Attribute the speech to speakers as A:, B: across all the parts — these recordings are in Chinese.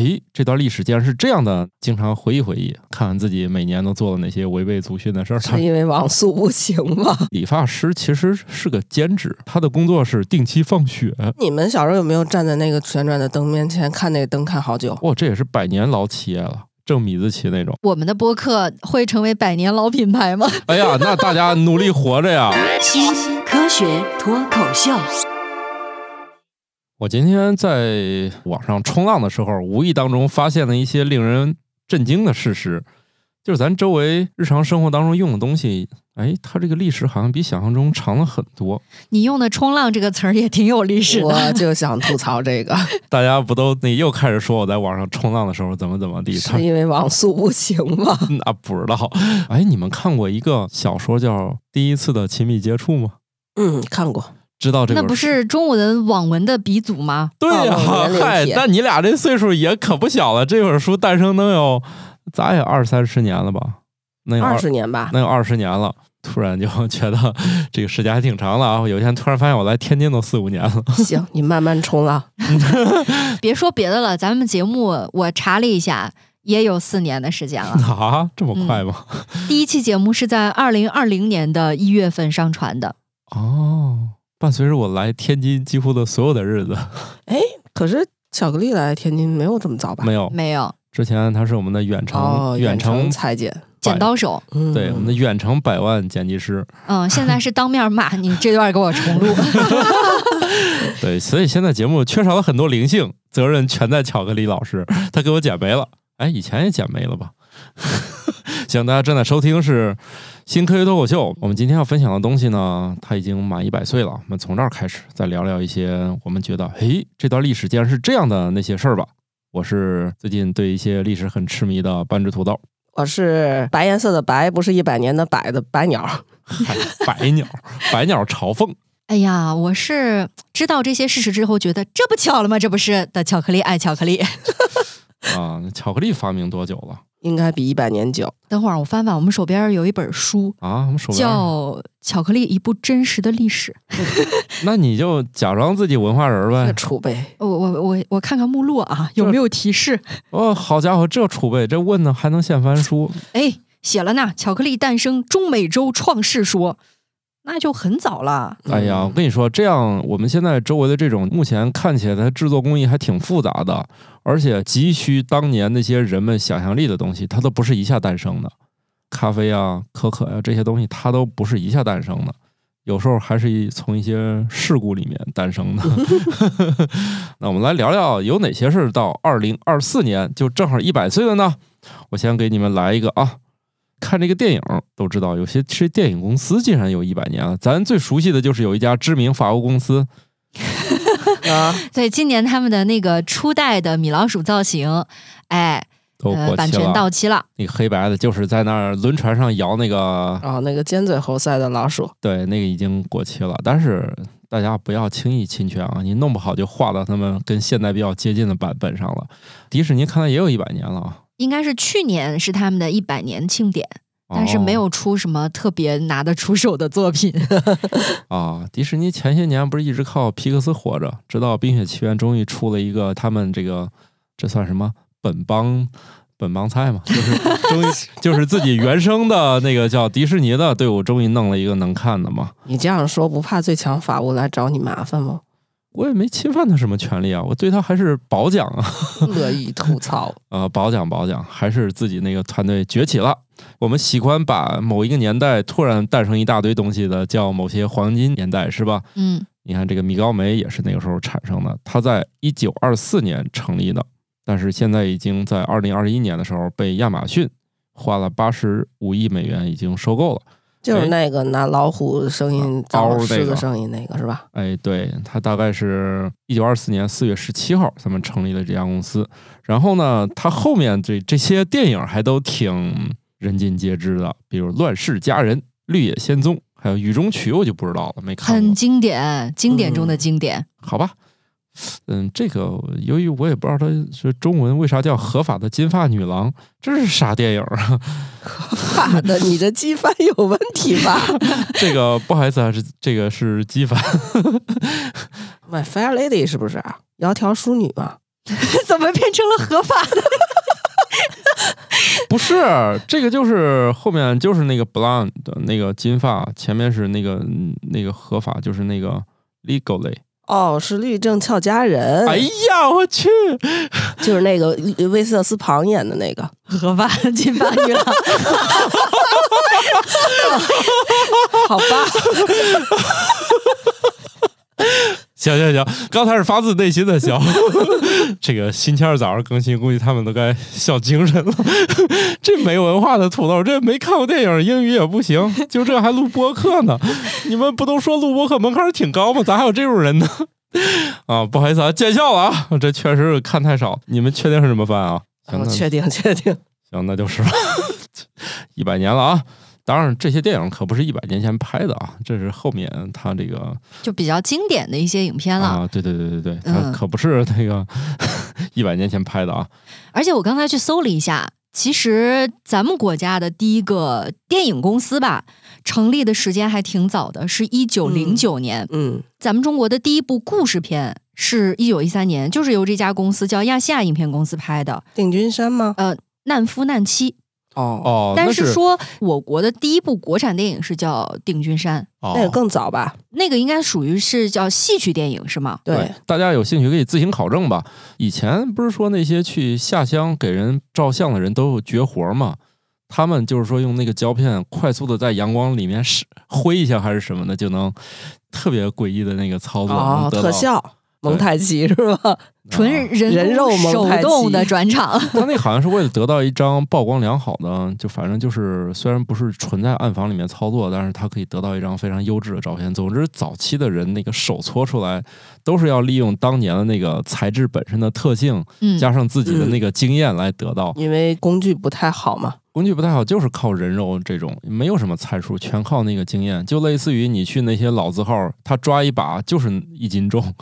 A: 诶，这段历史竟然是这样的，经常回忆回忆，看看自己每年都做了哪些违背祖训的事儿。
B: 是因为网速不行吗？
A: 理发师其实是个兼职，他的工作是定期放血。
B: 你们小时候有没有站在那个旋转的灯面前看那个灯看好久？
A: 哇，这也是百年老企业了，正米字旗那种。
C: 我们的播客会成为百年老品牌吗？
A: 哎呀，那大家努力活着呀！
D: 新科学脱口秀。
A: 我今天在网上冲浪的时候，无意当中发现了一些令人震惊的事实，就是咱周围日常生活当中用的东西，哎，它这个历史好像比想象中长了很多。
C: 你用的“冲浪”这个词儿也挺有历史的，
B: 我就想吐槽这个。
A: 大家不都你又开始说我在网上冲浪的时候怎么怎么地？
B: 是因为网速不行吗？
A: 那不知道。哎，你们看过一个小说叫《第一次的亲密接触》吗？
B: 嗯，看过。
A: 知道这个
C: 那不是中文网文的鼻祖吗？
A: 对呀，嗨，那你俩这岁数也可不小了。这本书诞生能有咋也二三十年了吧？能有
B: 二十年吧？
A: 能有二十年了。突然就觉得这个时间还挺长的啊！有一天突然发现我来天津都四五年了。
B: 行，你慢慢冲浪。
C: 别说别的了，咱们节目我查了一下，也有四年的时间了
A: 啊！这么快吗？
C: 第一期节目是在二零二零年的一月份上传的。
A: 哦。伴随着我来天津几乎的所有的日子，
B: 哎，可是巧克力来天津没有这么早吧？
A: 没有，
C: 没有。
A: 之前他是我们的远程远程
B: 裁剪
C: 剪刀手，
A: 对，我们的远程百万剪辑师。
C: 嗯，现在是当面骂你这段给我重录。
A: 对，所以现在节目缺少了很多灵性，责任全在巧克力老师，他给我剪没了。哎，以前也剪没了吧？行，大家正在收听是新科学脱口秀。我们今天要分享的东西呢，它已经满一百岁了。我们从这儿开始，再聊聊一些我们觉得，嘿，这段历史竟然是这样的那些事儿吧。我是最近对一些历史很痴迷的半只土豆。
B: 我是白颜色的白，不是一百年的百的白鸟。
A: 白鸟，白鸟朝凤。
C: 哎呀，我是知道这些事实之后，觉得这不巧了吗？这不是的，巧克力爱巧克力。
A: 啊，巧克力发明多久了？
B: 应该比一百年久。
C: 等会儿我翻翻，我们手边有一本书
A: 啊，我们手边
C: 叫《巧克力：一部真实的历史》。
A: 那你就假装自己文化人呗。
B: 储备，
C: 我我我我看看目录啊，有没有提示？
A: 哦，好家伙，这储备，这问的还能现翻书？
C: 哎，写了呢，《巧克力诞生：中美洲创世说》。那就很早了。
A: 哎呀，我跟你说，这样我们现在周围的这种，目前看起来它制作工艺还挺复杂的，而且急需当年那些人们想象力的东西，它都不是一下诞生的。咖啡啊、可可呀这些东西，它都不是一下诞生的，有时候还是从一些事故里面诞生的。那我们来聊聊，有哪些是到二零二四年就正好一百岁了呢？我先给你们来一个啊。看这个电影都知道，有些是电影公司竟然有一百年了。咱最熟悉的就是有一家知名法国公司
C: 啊，对，今年他们的那个初代的米老鼠造型，哎，
A: 都
C: 版权到期了。
A: 那个黑白的，就是在那儿轮船上摇那个
B: 啊，那个尖嘴猴腮的老鼠，
A: 对，那个已经过期了。但是大家不要轻易侵权啊，你弄不好就画到他们跟现代比较接近的版本上了。迪士尼看来也有一百年了啊。
C: 应该是去年是他们的一百年庆典，但是没有出什么特别拿得出手的作品。
A: 啊，迪士尼前些年不是一直靠皮克斯活着，直到《冰雪奇缘》终于出了一个他们这个，这算什么本帮本帮菜嘛？就是 终于就是自己原生的那个叫迪士尼的队伍，终于弄了一个能看的嘛。
B: 你这样说不怕最强法务来找你麻烦吗？
A: 我也没侵犯他什么权利啊，我对他还是褒奖啊，
B: 乐意吐槽
A: 呃，褒奖褒奖，还是自己那个团队崛起了。我们喜欢把某一个年代突然诞生一大堆东西的叫某些黄金年代，是吧？
C: 嗯，
A: 你看这个米高梅也是那个时候产生的，它在一九二四年成立的，但是现在已经在二零二一年的时候被亚马逊花了八十五亿美元已经收购了。
B: 就是那个拿老虎声音找狮子声音那个是吧？
A: 哎，对，他大概是一九二四年四月十七号咱们成立了这家公司。然后呢，他后面这这些电影还都挺人尽皆知的，比如《乱世佳人》《绿野仙踪》，还有《雨中曲》，我就不知道了，没看。
C: 很经典，经典中的经典。
A: 好吧。嗯，这个由于我也不知道它是中文为啥叫合法的金发女郎，这是啥电影啊？
B: 合法的，你这机翻有问题吧？
A: 这个不好意思啊，是这个是机翻。
B: My Fair Lady 是不是？窈窕淑女嘛？
C: 怎么变成了合法的？
A: 不是，这个就是后面就是那个 blonde 的那个金发，前面是那个嗯那个合法，就是那个 legally。
B: 哦，是律政俏佳人，
A: 哎呀，我去，
B: 就是那个威瑟斯庞演的那个。
C: 合法的金发女郎。
B: 好吧，
A: 行行行，刚才是发自内心的笑。这个星期二早上更新，估计他们都该笑精神了。这没文化的土豆，这没看过电影，英语也不行，就这还录播客呢？你们不都说录播客门槛挺高吗？咋还有这种人呢？啊，不好意思啊，见笑了啊，这确实是看太少。你们确定是这么翻啊？行，
B: 确定确定。
A: 行，那就是吧。一百年了啊！当然，这些电影可不是一百年前拍的啊，这是后面他这个
C: 就比较经典的一些影片了。
A: 啊，对对对对对，他
C: 嗯
A: 可不是那个 一百年前拍的啊。
C: 而且我刚才去搜了一下，其实咱们国家的第一个电影公司吧，成立的时间还挺早的，是一九零九年。
B: 嗯，
C: 咱们中国的第一部故事片是一九一三年，就是由这家公司叫亚细亚影片公司拍的，
B: 定军山吗？
C: 呃，《难夫难妻》。
B: 哦，
A: 哦，
C: 但是说我国的第一部国产电影是叫《定军山
A: 哦
B: 那个更早吧？》，
C: 那个应该属于是叫戏曲电影是吗？
B: 对，
A: 大家有兴趣可以自行考证吧。以前不是说那些去下乡给人照相的人都有绝活吗？他们就是说用那个胶片快速的在阳光里面是挥一下还是什么的，就能特别诡异的那个操作，
B: 哦特效蒙太奇是吧？
C: 纯
A: 啊
C: 人
B: 人肉
C: 工手动的转场，
A: 他那好像是为了得到一张曝光良好的，就反正就是虽然不是纯在暗房里面操作，但是他可以得到一张非常优质的照片。总之，早期的人那个手搓出来都是要利用当年的那个材质本身的特性，
C: 嗯，
A: 加上自己的那个经验来得到。
B: 因为工具不太好嘛。
A: 工具不太好，就是靠人肉这种，没有什么参数，全靠那个经验。就类似于你去那些老字号，他抓一把就是一斤重。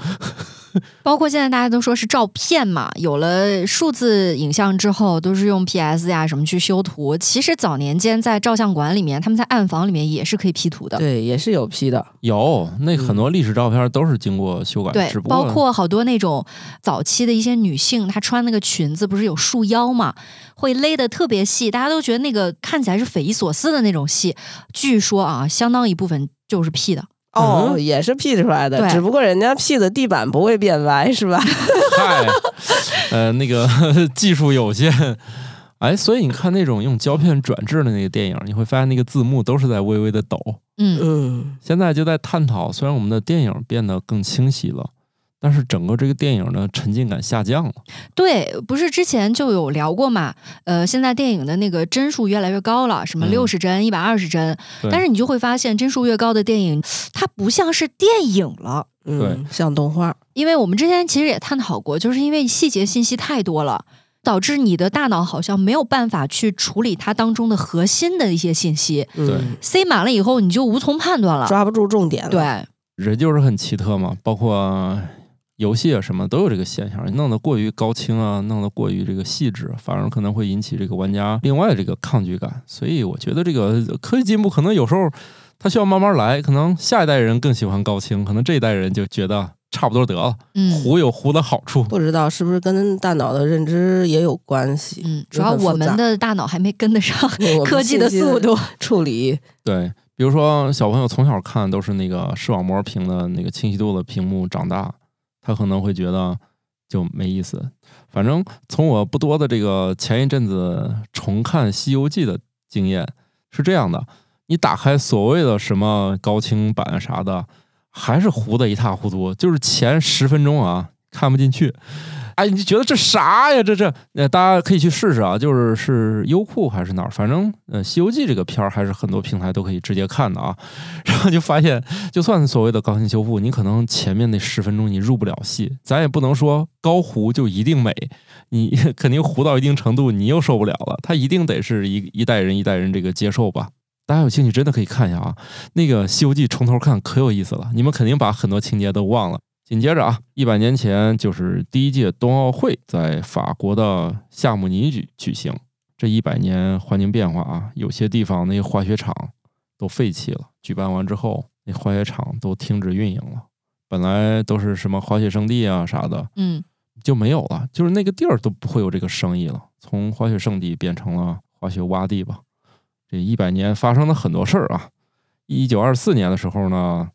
C: 包括现在大家都说是照片嘛，有了数字影像之后，都是用 PS 呀什么去修图。其实早年间在照相馆里面，他们在暗房里面也是可以 P 图的。
B: 对，也是有 P 的。
A: 有那很多历史照片都是经过修改，
C: 包括好多那种早期的一些女性，她穿那个裙子不是有束腰嘛，会勒得特别细，大家都觉得那个看起来是匪夷所思的那种细。据说啊，相当一部分就是 P 的。
B: 哦，
A: 嗯
B: 也是 P 出来的，只不过人家 P 的地板不会变歪，是吧？
A: 嗨，呃，那个 技术有限，哎，所以你看那种用胶片转制的那个电影，你会发现那个字幕都是在微微的抖。
C: 嗯，
B: 嗯，
A: 现在就在探讨，虽然我们的电影变得更清晰了，但是整个这个电影的沉浸感下降了。
C: 对，不是之前就有聊过嘛？呃，现在电影的那个帧数越来越高了，什么
A: 嗯
C: 六十帧、一百二十帧，但是你就会发现帧数越高的电影，它不像是电影了。
B: 嗯
A: 对，
B: 像动画。
C: 因为我们之前其实也探讨过，就是因为细节信息太多了，导致你的大脑好像没有办法去处理它当中的核心的一些信息，
B: 嗯，
C: 塞满了以后你就无从判断了。
B: 抓不住重点了。，
C: 对，
A: 人就是很奇特嘛，包括游戏啊什么都有这个现象，弄得过于高清啊，弄得过于这个细致，反而可能会引起这个玩家另外这个抗拒感。所以我觉得这个科技进步可能有时候它需要慢慢来，可能下一代人更喜欢高清，可能这一代人就觉得差不多得了，
C: 嗯
A: 糊有糊的好处。
B: 不知道是不是跟大脑的认知也有关系？
C: 嗯，主要我们的大脑还没跟得上 科技的速度。
B: 处理。
A: 对，比如说小朋友从小看都是那个视网膜屏的那个清晰度的屏幕长大，他可能会觉得就没意思。反正从我不多的这个前一阵子重看《西游记》的经验是这样的：你打开所谓的什么高清版啥的，还是糊的一塌糊涂，就是前十分钟啊看不进去。哎，你觉得这啥呀？这这，呃，大家可以去试试啊，就是是优酷还是哪儿，反正呃，《西游记》这个片儿还是很多平台都可以直接看的啊。然后就发现，就算所谓的高清修复，你可能前面那十分钟你入不了戏，咱也不能说高糊就一定美，你 肯定糊到一定程度，你又受不了了。它一定得是一一代人一代人这个接受吧。大家有兴趣真的可以看一下啊，那个《西游记》从头看可有意思了，你们肯定把很多情节都忘了。紧接着啊，一百年前就是第一届冬奥会在法国的夏慕尼举举行。这一百年环境变化啊，有些地方那些滑雪场都废弃了，举办完之后，那滑雪场都停止运营了。本来都是什么滑雪圣地啊啥的，
C: 嗯，
A: 就没有了，就是那个地儿都不会有这个生意了，从滑雪圣地变成了滑雪洼地吧。这一百年发生了很多事儿啊。一九二四年的时候呢，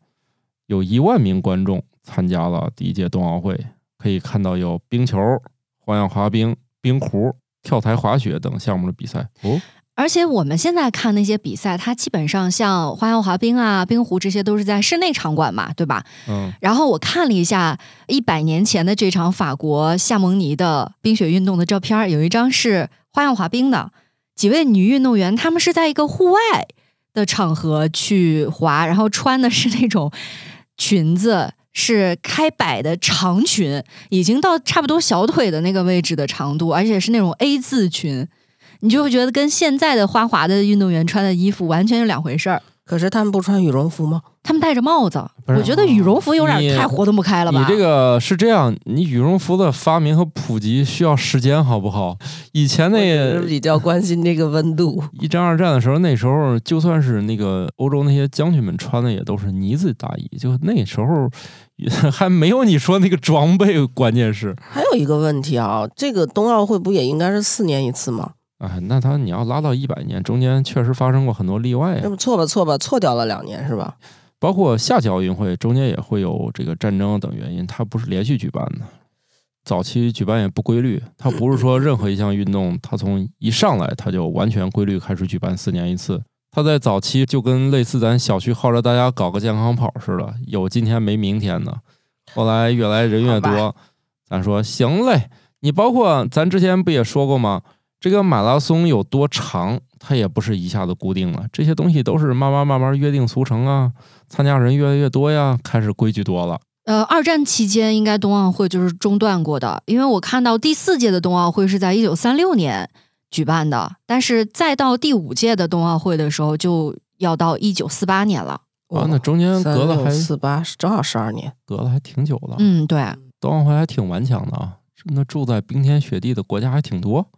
A: 有一万名观众参加了第一届冬奥会，可以看到有冰球、花样滑冰、冰壶、跳台滑雪等项目的比赛。哦，
C: 而且我们现在看那些比赛，它基本上像花样滑冰啊、冰壶这些都是在室内场馆嘛，对吧？
A: 嗯，
C: 然后我看了一下一百年前的这场法国夏蒙尼的冰雪运动的照片，有一张是花样滑冰的，几位女运动员，她们是在一个户外的场合去滑，然后穿的是那种裙子，是开摆的长裙，已经到差不多小腿的那个位置的长度，而且是那种 A 字裙，你就会觉得跟现在的花滑的运动员穿的衣服完全是两回事儿。
B: 可是他们不穿羽绒服吗？
C: 他们戴着帽子，我觉得羽绒服有点太活动不开了吧？
A: 你这个是这样，你羽绒服的发明和普及需要时间，好不好？以前那
B: 我是比较关心这个温度。
A: 一战、二战的时候，那时候就算是那个欧洲那些将军们穿的也都是呢子大衣，就那时候 还没有你说那个装备，关键是，
B: 还有一个问题啊，这个冬奥会不也应该是四年一次吗？
A: 哎，那他你要拉到一百年，中间确实发生过很多例外啊，
B: 错吧错吧，错掉了两年是吧？
A: 包括夏季奥运会中间也会有这个战争等原因，它不是连续举办的。早期举办也不规律，它不是说任何一项运动，它从一上来它就完全规律开始举办四年一次。它在早期就跟类似咱小区号召大家搞个健康跑似的，有今天没明天的。后来越来人越多，咱说行嘞。你包括咱之前不也说过吗？这个马拉松有多长，它也不是一下子固定了，这些东西都是慢慢慢慢约定俗成啊。参加人越来越多呀，开始规矩多了。
C: 呃，二战期间应该冬奥会就是中断过的，因为我看到第四届的冬奥会是在一九三六年举办的，但是再到第五届的冬奥会的时候就要到一九四八年了。
A: 啊，那中间隔了还
B: 四八，正好十二年。
A: 隔了还挺久的。
C: 嗯，对，
A: 冬奥会还挺顽强的啊，那住在冰天雪地的国家还挺多。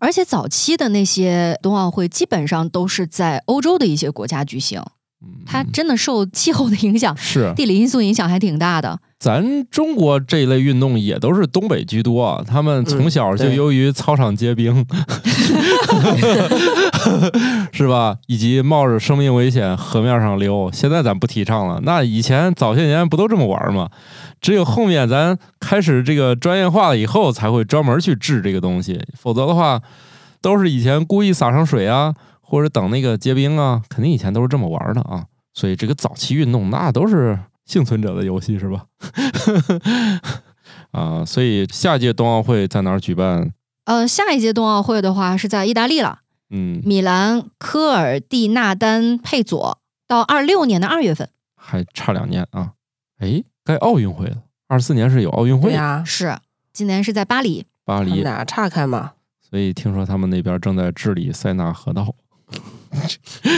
C: 而且早期的那些冬奥会基本上都是在欧洲的一些国家举行，
A: 嗯，
C: 它真的受气候的影响、
A: 是
C: 地理因素影响还挺大的。
A: 咱中国这一类运动也都是东北居多啊，他们从小就由于操场结冰，是吧？以及冒着生命危险河面上溜，现在咱不提倡了。那以前早些年不都这么玩吗？只有后面咱开始这个专业化了以后，才会专门去治这个东西，否则的话，都是以前故意撒上水啊，或者等那个结冰啊，肯定以前都是这么玩的啊。所以这个早期运动那都是幸存者的游戏，是吧？啊，所以下届冬奥会在哪儿举办？
C: 呃，下一届冬奥会的话是在意大利了，
A: 嗯，
C: 米兰科尔蒂纳丹佩佐，到二六年的二月份。
A: 还差两年啊。哎，该奥运会了，二四年是有奥运会
B: 对，呀、
C: 是，今年是在巴黎。
A: 巴黎，
B: 他们俩岔开嘛。
A: 所以听说他们那边正在治理塞纳河道，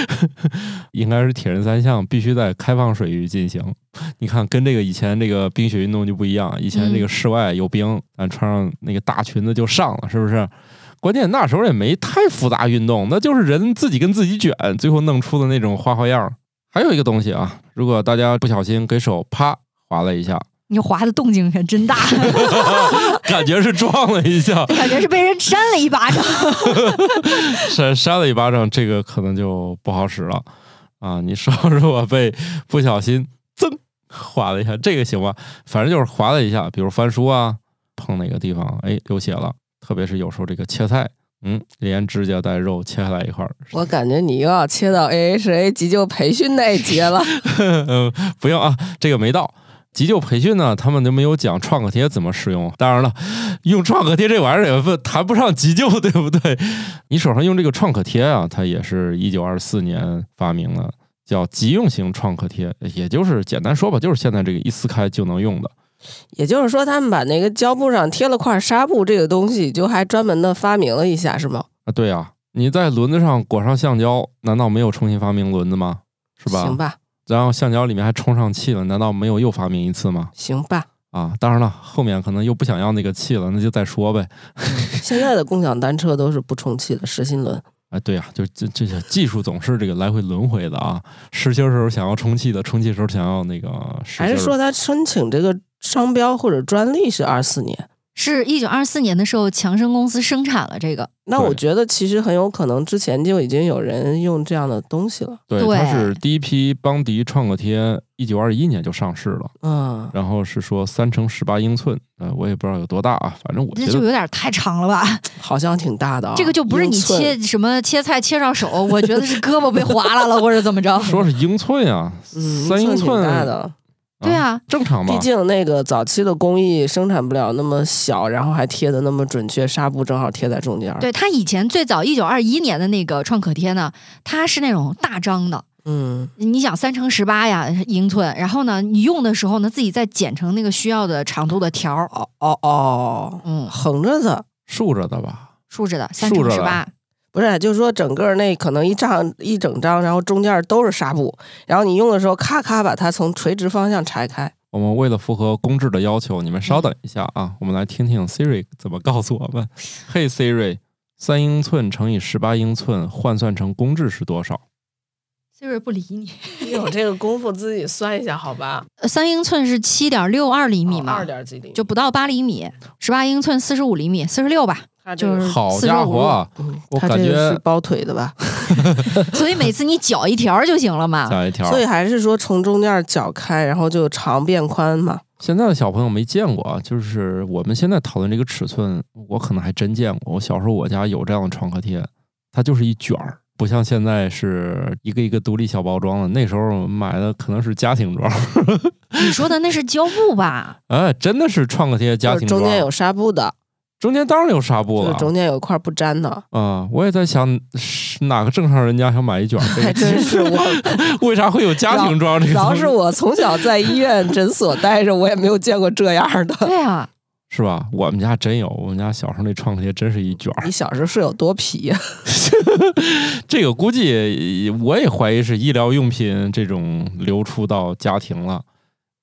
A: 应该是铁人三项必须在开放水域进行。你看，跟这个以前这个冰雪运动就不一样，以前这个室外有冰，咱穿上那个大裙子就上了，是不是？关键那时候也没太复杂运动，那就是人自己跟自己卷，最后弄出的那种花花样。还有一个东西啊，如果大家不小心给手啪划了一下，
C: 你滑的动静可真大，
A: 感觉是撞了一下，
C: 感觉是被人扇了一巴掌。
A: 扇扇了一巴掌，这个可能就不好使了啊！你说如果被不小心噌划了一下，这个行吧？反正就是划了一下，比如翻书啊，碰哪个地方，哎，流血了。特别是有时候这个切菜，嗯，连指甲带肉切下来一块儿，
B: 我感觉你又要切到 AHA 急救培训那一节了。
A: 嗯，不用啊，这个没到。急救培训呢，他们都没有讲创可贴怎么使用。当然了，用创可贴这玩意儿也不谈不上急救，对不对？你手上用这个创可贴啊，它也是一九二四年发明的，叫急用型创可贴，也就是简单说吧，就是现在这个一撕开就能用的。
B: 也就是说，他们把那个胶布上贴了块纱布，这个东西就还专门的发明了一下，是吗？
A: 啊，对啊，你在轮子上裹上橡胶，难道没有重新发明轮子吗？是吧？
B: 行吧，
A: 然后橡胶里面还充上气了，难道没有又发明一次吗？
B: 行吧。
A: 啊，当然了，后面可能又不想要那个气了，那就再说呗。
B: 现在的共享单车都是不充气的实心轮，
A: 哎，对呀、就这这些技术总是这个来回轮回的啊。实心儿时候想要充气的，充气时候想要那个。
B: 还是说他申请这个商标或者专利是二四年？
C: 是一九二四年的时候，强生公司生产了这个。
B: 那我觉得其实很有可能之前就已经有人用这样的东西了。
A: 对，
C: 对
A: 它是第一批邦迪创可贴，一九二一年就上市了，
B: 嗯，
A: 然后是说三乘十八英寸，呃，我也不知道有多大啊，反正我
C: 这就
A: 觉得
C: 有点太长了吧？
B: 好像挺大的、啊。
C: 这个就不是你切什么切菜切上手，我觉得是胳膊被划拉了或者怎么着。
A: 说是英寸啊，
B: 嗯，
A: 三英
B: 英挺
A: 寸
B: 大的。
C: 对啊，
A: 正常嘛
B: 毕？竟那个早期的工艺生产不了那么小，然后还贴的那么准确，纱布正好贴在中间。，
C: 对他以前最早一九二一年的那个创可贴呢，它是那种大张的，
B: 嗯，
C: 你想三乘十八呀英寸，然后呢，你用的时候呢，自己再剪成那个需要的长度的条儿，
B: 哦哦哦，
C: 嗯，
B: 横着的，
A: 竖着的吧？
C: 竖着的三乘十八，
B: 不是，就是说整个那可能一张一整张，然后中间都是纱布，然后你用的时候咔咔把它从垂直方向拆开。
A: 我们为了符合公制的要求，你们稍等一下啊，我们来听听 Siri 怎么告诉我们。嘿，Siri，三英寸乘以十八英寸换算成公制是多少？
C: Siri 不理你。
B: 你有这个功夫自己算一下，好吧？
C: 呃三英寸是七点六二厘米嘛，
B: 哦二点几厘米，
C: 就不到八厘米，十八英寸四十五厘米，四十六吧。就是
A: 好家伙啊！
B: 嗯，
A: 我感
B: 它这个
A: 觉
B: 是包腿的吧？
C: 所以每次你绞一条就行了嘛。
A: 绞一条。
B: 所以还是说从中间绞开，然后就长变宽嘛。
A: 现在的小朋友没见过啊，就是我们现在讨论这个尺寸，我可能还真见过。我小时候我家有这样的创可贴，它就是一卷儿，不像现在是一个一个独立小包装的。那时候买的可能是家庭装，
C: 你说的那是胶布吧？
A: 哎，真的是创可贴家庭装。
B: 中间有纱布的，
A: 中间当然有纱布
B: 就是
A: 了
B: 中间有一块不粘的。
A: 啊、我也在想，是哪个正常人家想买一卷
B: 还？真是我，
A: 为啥会有家庭装这个
B: 主要？是我从小在医院诊所待着，我也没有见过这样的。
C: 对啊，
A: 是吧？我们家真有，我们家小时候那创可贴真是一卷儿
B: 你。小时候是有多皮呀、
A: 这个估计我也怀疑是医疗用品这种流出到家庭了。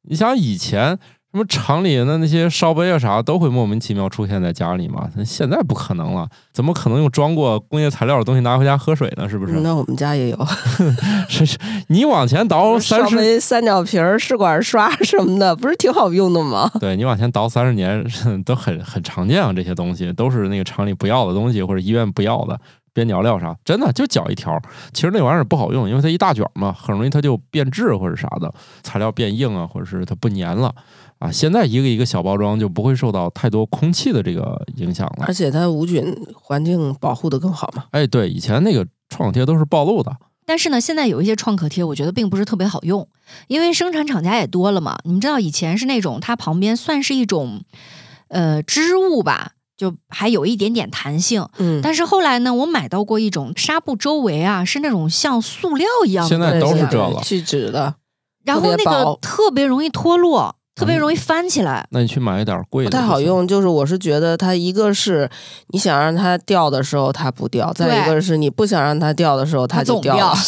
A: 你想以前什么厂里的那些烧杯啊啥都会莫名其妙出现在家里嘛，现在不可能了，怎么可能用装过工业材料的东西拿回家喝水呢？是不是？
B: 那我们家也有，
A: 是是，你往前倒三十，
B: 烧杯、三角瓶、试管刷什么的，不是挺好用的吗？
A: 对你往前倒三十年 都很很常见啊，这些东西都是那个厂里不要的东西或者医院不要的。边角料啥，真的就绞一条。其实那玩意儿不好用，因为它一大卷嘛，很容易它就变质或者啥的，材料变硬啊，或者是它不粘了啊。现在一个一个小包装就不会受到太多空气的这个影响了
B: 而。且它无菌环境保护的更好嘛。
A: 哎，对，以前那个创可贴都是暴露的，
C: 但是呢，现在有一些创可贴，我觉得并不是特别好用，因为生产厂家也多了嘛。你们知道以前是那种它旁边算是一种呃织物吧，就还有一点点弹性。
B: 嗯，
C: 但是后来呢，我买到过一种纱布周围啊是那种像塑料一样的
A: 现在都是这个
B: 聚酯的，
C: 然后那个特别容易脱落，特别容易翻起来。
A: 那你去买一点贵的不，
B: 太好。用。就是我是觉得它一个是你想让它掉的时候它不掉，再一个是你不想让它掉的时候
C: 它总
B: 就掉了。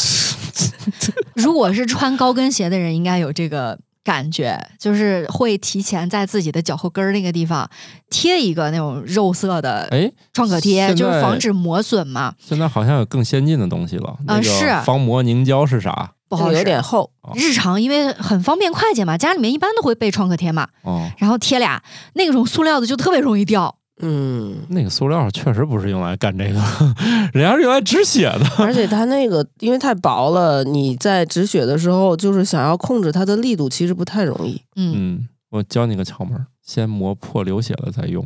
C: 如果是穿高跟鞋的人，应该有这个感觉，就是会提前在自己的脚后跟儿那个地方贴一个那种肉色的
A: 哎，
C: 创可贴，就是防止磨损嘛。
A: 现在好像有更先进的东西了。那个
C: 是
A: 防磨凝胶是啥？
C: 不好有
B: 点厚，
C: 日常因为很方便快捷嘛，家里面一般都会备创可贴嘛，
A: 哦，
C: 然后贴俩那种塑料的就特别容易掉。
B: 嗯，
A: 那个塑料确实不是用来干这个，人家是用来止血的。
B: 而且它那个因为太薄了，你在止血的时候，就是想要控制它的力度，其实不太容易。
C: 嗯，
A: 嗯，我教你个窍门儿，先磨破流血了再用，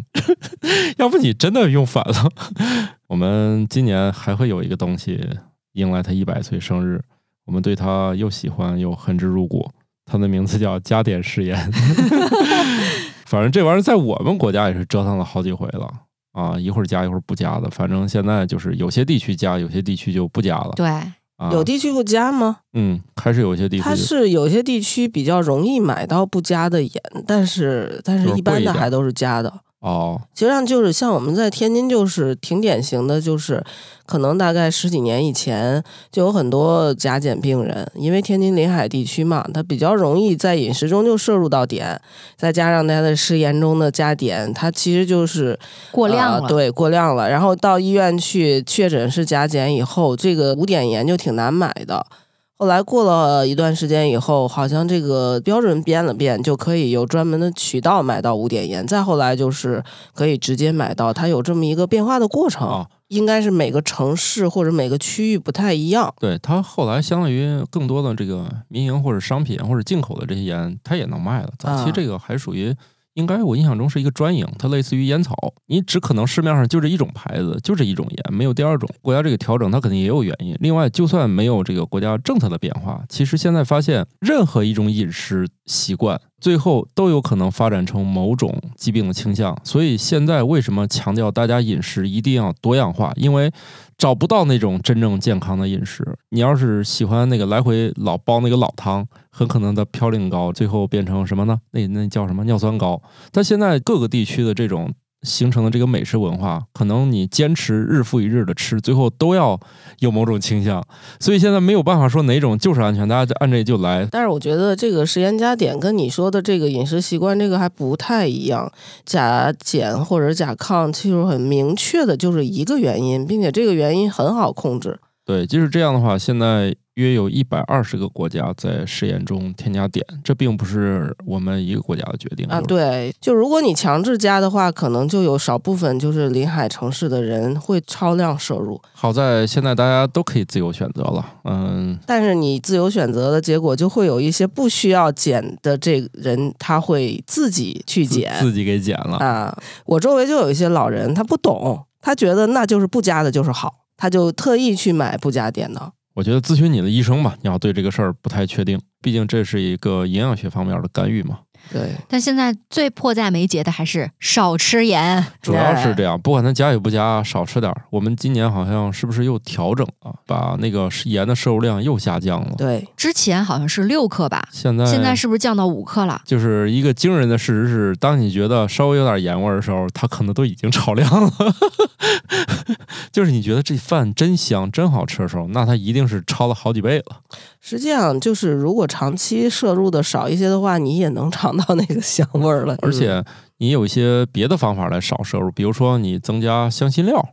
A: 要不你真的用反了。我们今年还会有一个东西迎来他一百岁生日，我们对他又喜欢又恨之入骨。它的名字叫加碘誓言，反正这玩意儿在我们国家也是折腾了好几回了啊，一会儿加一会儿不加的，反正现在就是有些地区加，有些地区就不加了。
C: 对，
A: 啊，
B: 有地区不加吗？
A: 嗯，还是有些地区
B: 它是有些地区比较容易买到不加的盐，但是但
A: 是是
B: 一般的还都是加的。
A: 哦，
B: 实际上就是像我们在天津，就是挺典型的，就是可能大概十几年以前就有很多甲减病人，因为天津临海地区嘛，它比较容易在饮食中就摄入到碘，再加上它的食盐中的加碘，它其实就是
C: 过量了。
B: 呃对，过量了。然后到医院去确诊是甲减以后，这个无碘盐就挺难买的。后后来过了一段时间以后，好像这个标准变了变，就可以有专门的渠道买到无碘盐。再后来就是可以直接买到，它有这么一个变化的过程。
A: 啊
B: 应该是每个城市或者每个区域不太一样。
A: 对它后来相当于更多的这个民营或者商品或者进口的这些盐，它也能卖了。早期
B: 啊
A: 这个还属于。应该我印象中是一个专营，它类似于烟草，你只可能市面上就这一种牌子，就这一种烟，没有第二种。国家这个调整，它肯定也有原因。另外，就算没有这个国家政策的变化，其实现在发现任何一种饮食习惯，最后都有可能发展成某种疾病的倾向。所以现在为什么强调大家饮食一定要多样化？因为找不到那种真正健康的饮食。你要是喜欢那个来回老煲那个老汤，很可能的嘌呤高，最后变成什么呢？那那叫什么尿酸高？但现在各个地区的这种形成的这个美食文化，可能你坚持日复一日的吃，最后都要有某种倾向。所以现在没有办法说哪种就是安全，大家就按这就来。
B: 但是我觉得这个食盐加碘跟你说的这个饮食习惯这个还不太一样。甲减或者甲亢其实很明确的就是一个原因，并且这个原因很好控制。
A: 对，即使这样的话，现在约有一百二十个国家在试验中添加碘，这并不是我们一个国家的决定
B: 啊，对，就如果你强制加的话，可能就有少部分就是临海城市的人会超量摄入，
A: 好在现在大家都可以自由选择了，嗯，
B: 但是你自由选择的结果，就会有一些不需要减的这个人，他会自己去减
A: 自己给减了。
B: 啊。我周围就有一些老人，他不懂，他觉得那就是不加的就是好，他就特意去买不加碘的。
A: 我觉得咨询你的医生吧，你要对这个事儿不太确定，毕竟这是一个营养学方面的干预嘛。
B: 对，
C: 但现在最迫在眉睫的还是少吃盐。
A: 主要是这样，不管它加与不加，少吃点儿。我们今年好像是不是又调整了，把那个盐的摄入量又下降了？
B: 对，
C: 之前好像是六克吧，
A: 现在
C: 现在是不是降到五克了？
A: 就是一个惊人的事实是，当你觉得稍微有点盐味儿的时候，它可能都已经超量了。就是你觉得这饭真香、真好吃的时候，那它一定是超了好几倍了。
B: 实际上就是如果长期摄入的少一些的话，你也能尝到那个香味儿了。
A: 而且你有一些别的方法来少摄入，比如说你增加香辛料。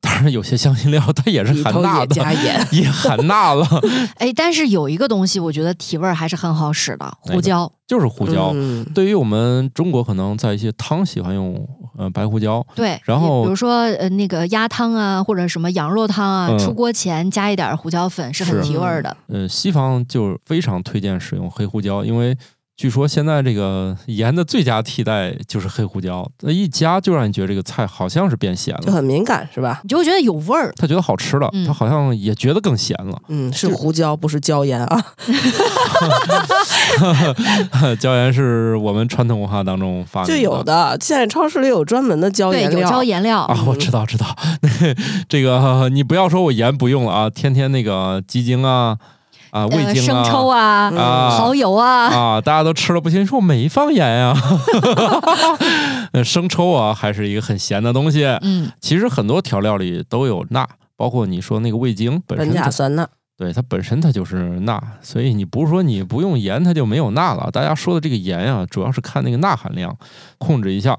A: 当然，有些香辛料它也是含钠的，
B: 加盐。
A: 也含钠了，
C: 哎，但是有一个东西，我觉得提味儿还是很好使的，胡椒。
A: 就是胡椒。
B: 嗯
A: 对于我们中国，可能在一些汤喜欢用呃白胡椒，
C: 对，
A: 然后
C: 比如说呃那个鸭汤啊，或者什么羊肉汤啊，
A: 嗯
C: 出锅前加一点胡椒粉是很提味儿的。
A: 呃，西方就非常推荐使用黑胡椒，因为据说现在这个盐的最佳替代就是黑胡椒，那一加就让你觉得这个菜好像是变咸了，
B: 就很敏感是吧？
C: 你就会觉得有味儿。
A: 他觉得好吃了，
C: 嗯
A: 他好像也觉得更咸了。
B: 嗯，是胡椒，不是椒盐啊。
A: 椒盐是我们传统文化当中发明
B: 就有的，现在超市里有专门的椒
C: 对，有
B: 盐料。
C: 椒盐料。
A: 啊，我知道知道，这个你不要说我盐不用了啊，天天那个鸡精啊啊味
C: 呃，
A: 精
C: 生抽啊，
A: 啊
C: 蚝油啊，
A: 啊，大家都吃了不行，说我没放盐呀、呃 生抽啊，还是一个很咸的东西。
C: 嗯，
A: 其实很多调料里都有钠，包括你说那个味精本身它，
B: 甲酸钠，
A: 对它本身它就是钠，所以你不是说你不用盐它就没有钠了。大家说的这个盐啊、主要是看那个钠含量，控制一下。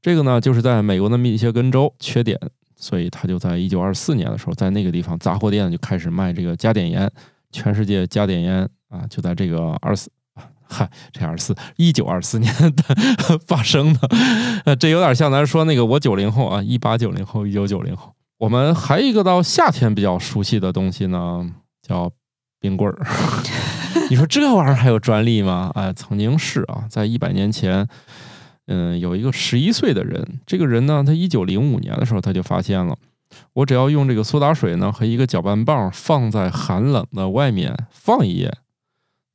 A: 这个呢，就是在美国的密歇根州缺碘，所以他就在一九二四年的时候，在那个地方杂货店就开始卖这个加碘盐，全世界加碘盐啊，就在这个二四。嗨，这二四一九二四年的发生的，呃，这有点像咱说那个我九零后啊，一八九零后，一九九零后。我们还有一个到夏天比较熟悉的东西呢，叫冰棍儿。你说这玩意儿还有专利吗？哎，曾经是啊，在一百年前，嗯，有一个十一岁的人，这个人呢，他一九零五年的时候他就发现了，我只要用这个苏打水呢和一个搅拌棒放在寒冷的外面放一夜，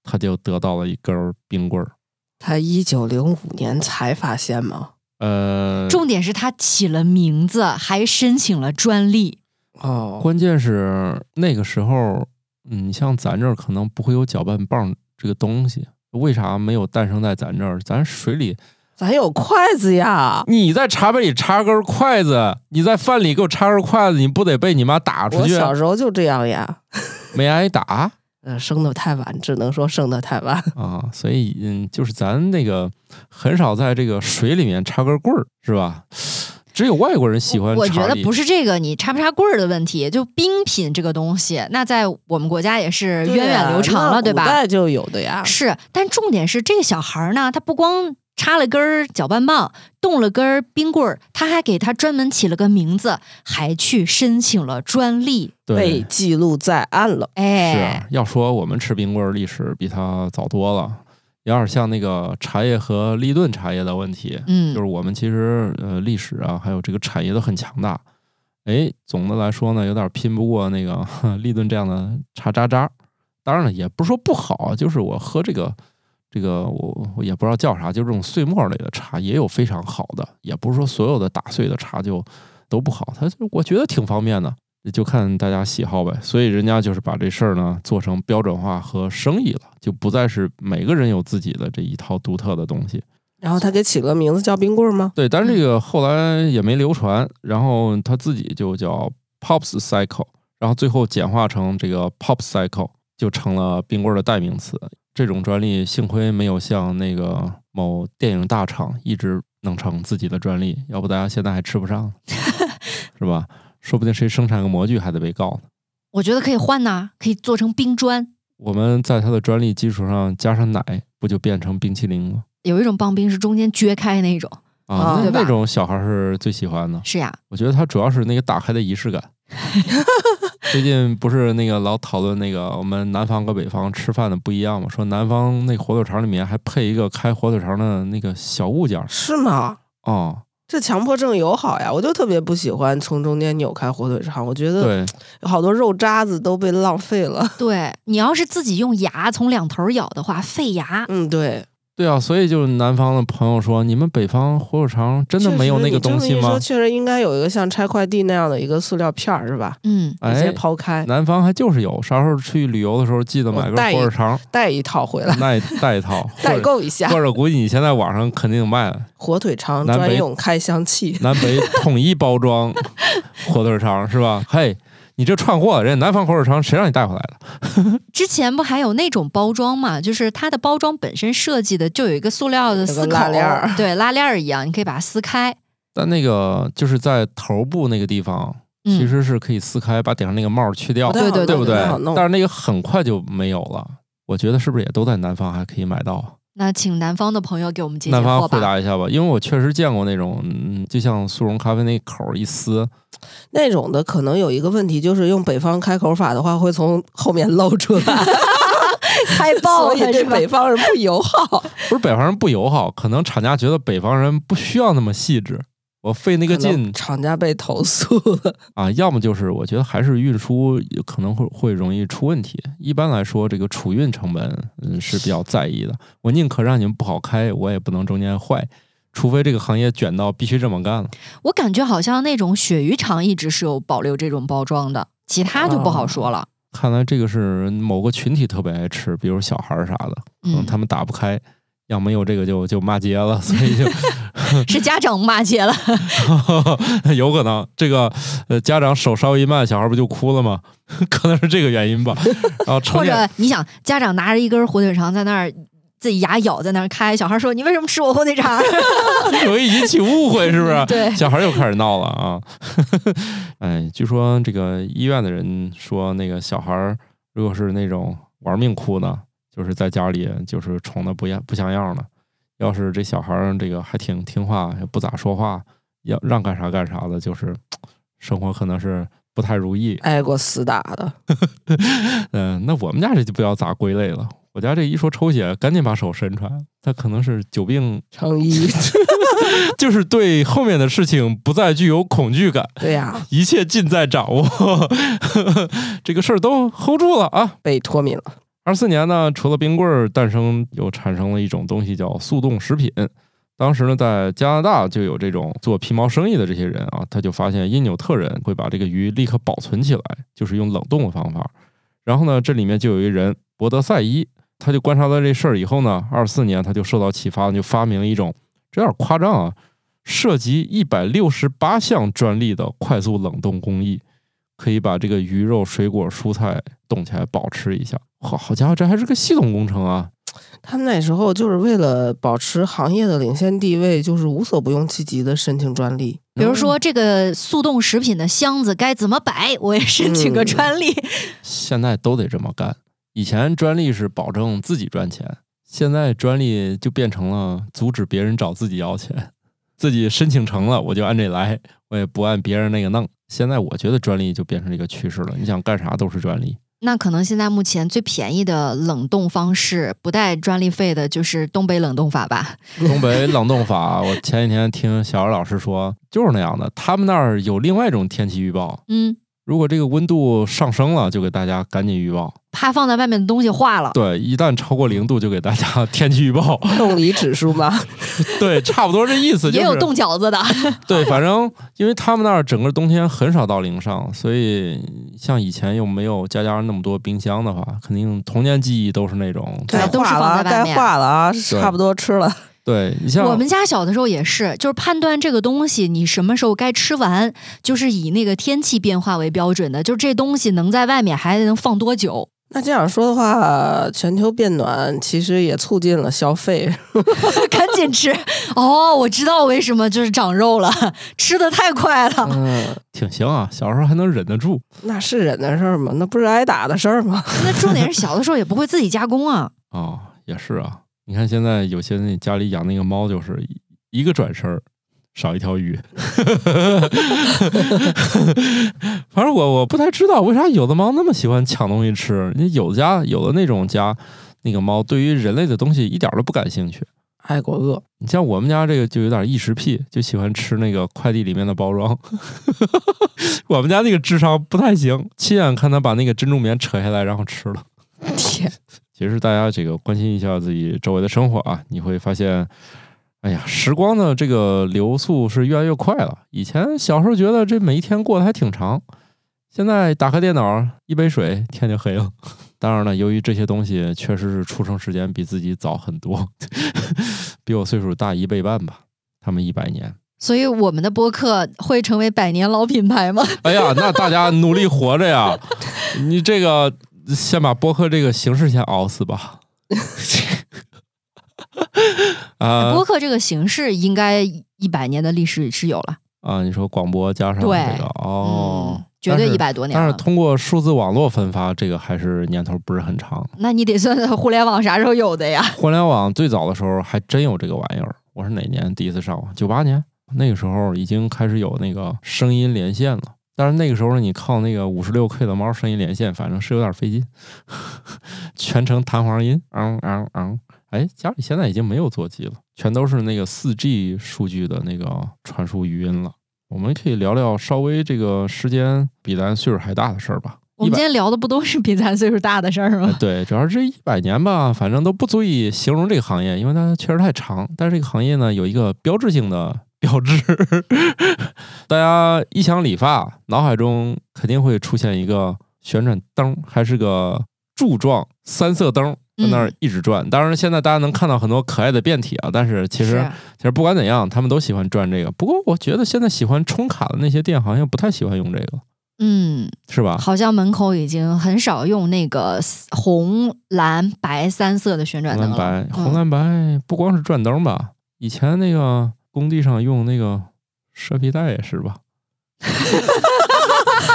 A: 他就得到了一根儿冰棍儿。
B: 他一九零五年才发现吗？
A: 呃，
C: 重点是他起了名字，还申请了专利。
B: 哦，
A: 关键是那个时候，你，像咱这儿可能不会有搅拌棒这个东西，为啥没有诞生在咱这儿？咱水里，
B: 咱有筷子呀！
A: 你在茶杯里插根筷子，你在饭里给我插根筷子，你不得被你妈打出
B: 我
A: 去？
B: 小时候就这样呀。
A: 没挨打
B: 呃，生的太晚，只能说生的太晚。
A: 啊？所以，嗯，就是咱那个很少在这个水里面插根棍儿，是吧？只有外国人喜欢
C: 我觉得不
A: 是
C: 是这个你插不插棍儿的问题，就冰品这个东西，那在我们国家也是源远流长了，
B: 那
C: 对吧？
B: 古代就有的呀。
C: 是，但重点是这个小孩儿呢，他不光插了根儿搅拌棒，冻了根儿冰棍儿，他还给他专门起了个名字，还去申请了专利。
B: 被。记录在案了。
A: 是
C: 哎
A: 啊，，要说我们吃冰棍儿历史比他早多了，有点像那个茶叶和立顿茶叶的问题。
C: 嗯，
A: 就是我们其实呃历史啊，还有这个产业都很强大。哎，总的来说呢，有点拼不过那个 立顿这样的茶渣渣。当然了，也不是说不好，就是我喝这个这个我我也不知道叫啥，就是这种碎末类的茶也有非常好的，也不是说所有的打碎的茶就都不好。它就我觉得挺方便的，就看大家喜好呗。所以人家就是把这事儿呢做成标准化和生意了，就不再是每个人有自己的这一套独特的东西。
B: 然后他给起了个名字叫冰棍儿吗？
A: 对，但是这个后来也没流传，然后他自己就叫 Pops Cycle，然后最后简化成这个 Pop Cycle，就成了冰棍儿的代名词。这种专利幸亏没有像那个某电影大厂一直弄成自己的专利，要不大家现在还吃不上，是吧？说不定谁生产个模具还得被告呢。
C: 我觉得可以换呐，可以做成冰砖。
A: 我们在它的专利基础上加上奶，不就变成冰淇淋吗？
C: 有一种棒冰是中间撅开那种，
A: 啊，那那种小孩儿是最喜欢的。
C: 是呀，
A: 我觉得它主要是那个打开的仪式感。最近不是那个老讨论那个我们南方和北方吃饭的不一样吗？说南方那火腿肠里面还配一个开火腿肠的那个小物件儿
B: 是吗？
A: 哦，
B: 这强迫症友好呀，我就特别不喜欢从中间扭开火腿肠，我觉得
A: 对，
B: 有好多肉渣子都被浪费了。
C: 对你要是自己用牙从两头咬的话，费牙。
B: 嗯，对，
A: 对啊，所以就是南方的朋友说，你们北方火腿肠真的没有那个东西吗
B: 确实你这么一说？确实应该有一个像拆快递那样的一个塑料片儿，是吧？
C: 嗯，
B: 直接
A: 哎，
B: 抛开，
A: 南方还就是有，啥时候去旅游的时候记得买个
B: 我带一
A: 火腿肠，
B: 带一套回来，
A: 带带一套，或
B: 代
A: 者
B: 购一下
A: 或者估计你现在网上肯定有卖的，
B: 火腿肠专用开箱器。
A: 南北统一包装 火腿肠是吧？嘿，你这串货，人家南方口水肠谁让你带回来的？
C: 之前不还有那种包装嘛？就是它的包装本身设计的就有一个塑料的撕口
B: 拉链儿，
C: 对，拉链儿一样，你可以把它撕开。
A: 但那个就是在头部那个地方，
C: 嗯
A: 其实是可以撕开，把顶上那个帽儿去掉，
C: 对
A: 对对
B: 对不对
A: 但是那个很快就没有了。我觉得是不是也都在南方还可以买到？
C: 那请南方的朋友给我们解解
A: 南方回
C: 吧。
A: 答一下吧，因为我确实见过那种，嗯，就像速溶咖啡那口儿一撕，
B: 那种的可能有一个问题，就是用北方开口法的话，会从后面露出来，
C: 开爆
B: 所以对
C: 了是吧？
B: 北方人不友好。
A: 不是北方人不友好，可能厂家觉得北方人不需要那么细致，我费那个劲
B: 厂家被投诉了。
A: 啊，要么就是我觉得还是运输可能会会容易出问题。一般来说，这个储运成本嗯是比较在意的。我宁可让你们不好开，我也不能中间坏，除非这个行业卷到必须这么干了。
C: 我感觉好像那种鳕鱼肠一直是有保留这种包装的，其他就不好说了。
A: 看来这个是某个群体特别爱吃，比如小孩儿啥的，可能
C: 嗯，
A: 他们打不开。要没有这个就就骂街了，所以就
C: 是家长骂街了。
A: 有可能这个呃家长手稍微一慢，小孩不就哭了吗？可能是这个原因吧。然后
C: 或者你想，家长拿着一根火腿肠在那儿自己牙咬在那儿开，小孩说：“你为什么吃我火腿肠
A: 容易引起误会，是不是？
C: 对
A: 小孩又开始闹了啊！哎，据说这个医院的人说，那个小孩如果是那种玩命哭呢，就是在家里就是宠的不样不像样的。要是这小孩儿这个还挺听话，也不咋说话，要让干啥干啥的，就是 生活可能是不太如意。
B: 挨过死打的，
A: 嗯，那我们家这就不知道咋归类了。我家这一说抽血，赶紧把手伸出来，他可能是久病
B: 成医。
A: 就是对后面的事情不再具有恐惧感，
B: 对呀、
A: 一切尽在掌握，这个事儿都 hold 住了啊！
B: 被脱敏了。
A: 二四年呢，除了冰棍儿诞生，又产生了一种东西叫速冻食品。当时呢，在加拿大就有这种做皮毛生意的这些人啊，他就发现因纽特人会把这个鱼立刻保存起来，就是用冷冻的方法。然后呢，这里面就有一人博德赛伊，他就观察到这事儿以后呢，二四年他就受到启发，就发明了一种这有点夸张啊，涉及一百六十八项专利的快速冷冻工艺，可以把这个鱼肉、水果、蔬菜冻起来保持一下。好好家伙，这还是个系统工程啊！
B: 他们那时候就是为了保持行业的领先地位，就是无所不用其极的申请专利。
C: 比如说这个速冻食品的箱子该怎么摆，我也申请个专利。
A: 现在都得这么干。以前专利是保证自己赚钱，现在专利就变成了阻止别人找自己要钱。自己申请成了，我就按这来，我也不按别人那个弄。现在我觉得专利就变成一个趋势了，你想干啥都是专利。
C: 那可能现在目前最便宜的冷冻方式，不带专利费的，就是东北冷冻法吧？
A: 东北冷冻法，我前几天听小二老师说，就是那样的。他们那儿有另外一种天气预报，
C: 嗯，
A: 如果这个温度上升了，就给大家赶紧预报。
C: 怕放在外面的东西化了。
A: 对，一旦超过零度，就给大家天气预报。
B: 冻梨指数吗？
A: 对，差不多这意思。
C: 也有冻饺子的。
A: 对，反正因为他们那儿整个冬天很少到零上，所以像以前又没有家家那么多冰箱的话，肯定童年记忆都是那种
B: 该
C: 都是
B: 化了，该化了啊，差不多吃了。
A: 对你像
C: 我们家小的时候也是，就是判断这个东西你什么时候该吃完，就是以那个天气变化为标准的，就是这东西能在外面还能放多久。
B: 那这样说的话，全球变暖其实也促进了消费，
C: 赶紧吃哦！我知道为什么就是长肉了，吃的太快了。
B: 嗯，
A: 挺行啊，小时候还能忍得住，
B: 那是忍的事儿吗？那不是挨打的事儿吗？
C: 那重点是小的时候也不会自己加工啊。
A: 哦，也是啊。你看现在有些那家里养那个猫，就是一个转身儿。少一条鱼，反正我我不太知道为啥有的猫那么喜欢抢东西吃。你有的家有的那种家，那个猫对于人类的东西一点都不感兴趣，
B: 爱过饿。
A: 你像我们家这个就有点异食癖，就喜欢吃那个快递里面的包装。我们家那个智商不太行，亲眼看他把那个珍珠棉扯下来然后吃了。
B: 天，
A: 其实大家这个关心一下自己周围的生活啊，你会发现。哎呀，时光的这个流速是越来越快了。以前小时候觉得这每一天过得还挺长，现在打开电脑一杯水，天就黑了。当然了，由于这些东西确实是出生时间比自己早很多，比我岁数大一倍半吧。他们一百年，
C: 所以我们的播客会成为百年老品牌吗？
A: 哎呀，那大家努力活着呀！你这个先把播客这个形式先熬死吧。啊，
C: 播客这个形式应该一百年的历史是有了
A: 啊。你说广播加上这个哦，
C: 绝对一百多年。
A: 但是通过数字网络分发，这个还是年头不是很长。
C: 那你得算算互联网啥时候有的呀？
A: 互联网最早的时候还真有这个玩意儿。我是哪年第一次上网？九八年，那个时候已经开始有那个声音连线了。但是那个时候你靠那个五十六 K 的猫声音连线，反正是有点费劲，全程弹簧音，昂昂昂。哎，家里现在已经没有座机了，全都是那个四 G 数据的那个传输语音了。我们可以聊聊稍微这个时间比咱岁数还大的事儿吧。
C: 我们今天聊的不都是比咱岁数大的事儿吗？
A: 对，主要是这一百年吧，反正都不足以形容这个行业，因为它确实太长。但是这个行业呢，有一个标志性的标志，大家一想理发，脑海中肯定会出现一个旋转灯，还是个柱状三色灯。在那儿一直转，当然现在大家能看到很多可爱的变体啊，但是其实其实不管怎样，他们都喜欢转这个。不过我觉得现在喜欢充卡的那些店好像不太喜欢用这个，
C: 嗯，
A: 是吧？
C: 好像门口已经很少用那个红蓝白三色的旋转灯
A: 了。白红蓝白不光是转灯吧，以前那个工地上用那个蛇皮袋也是吧？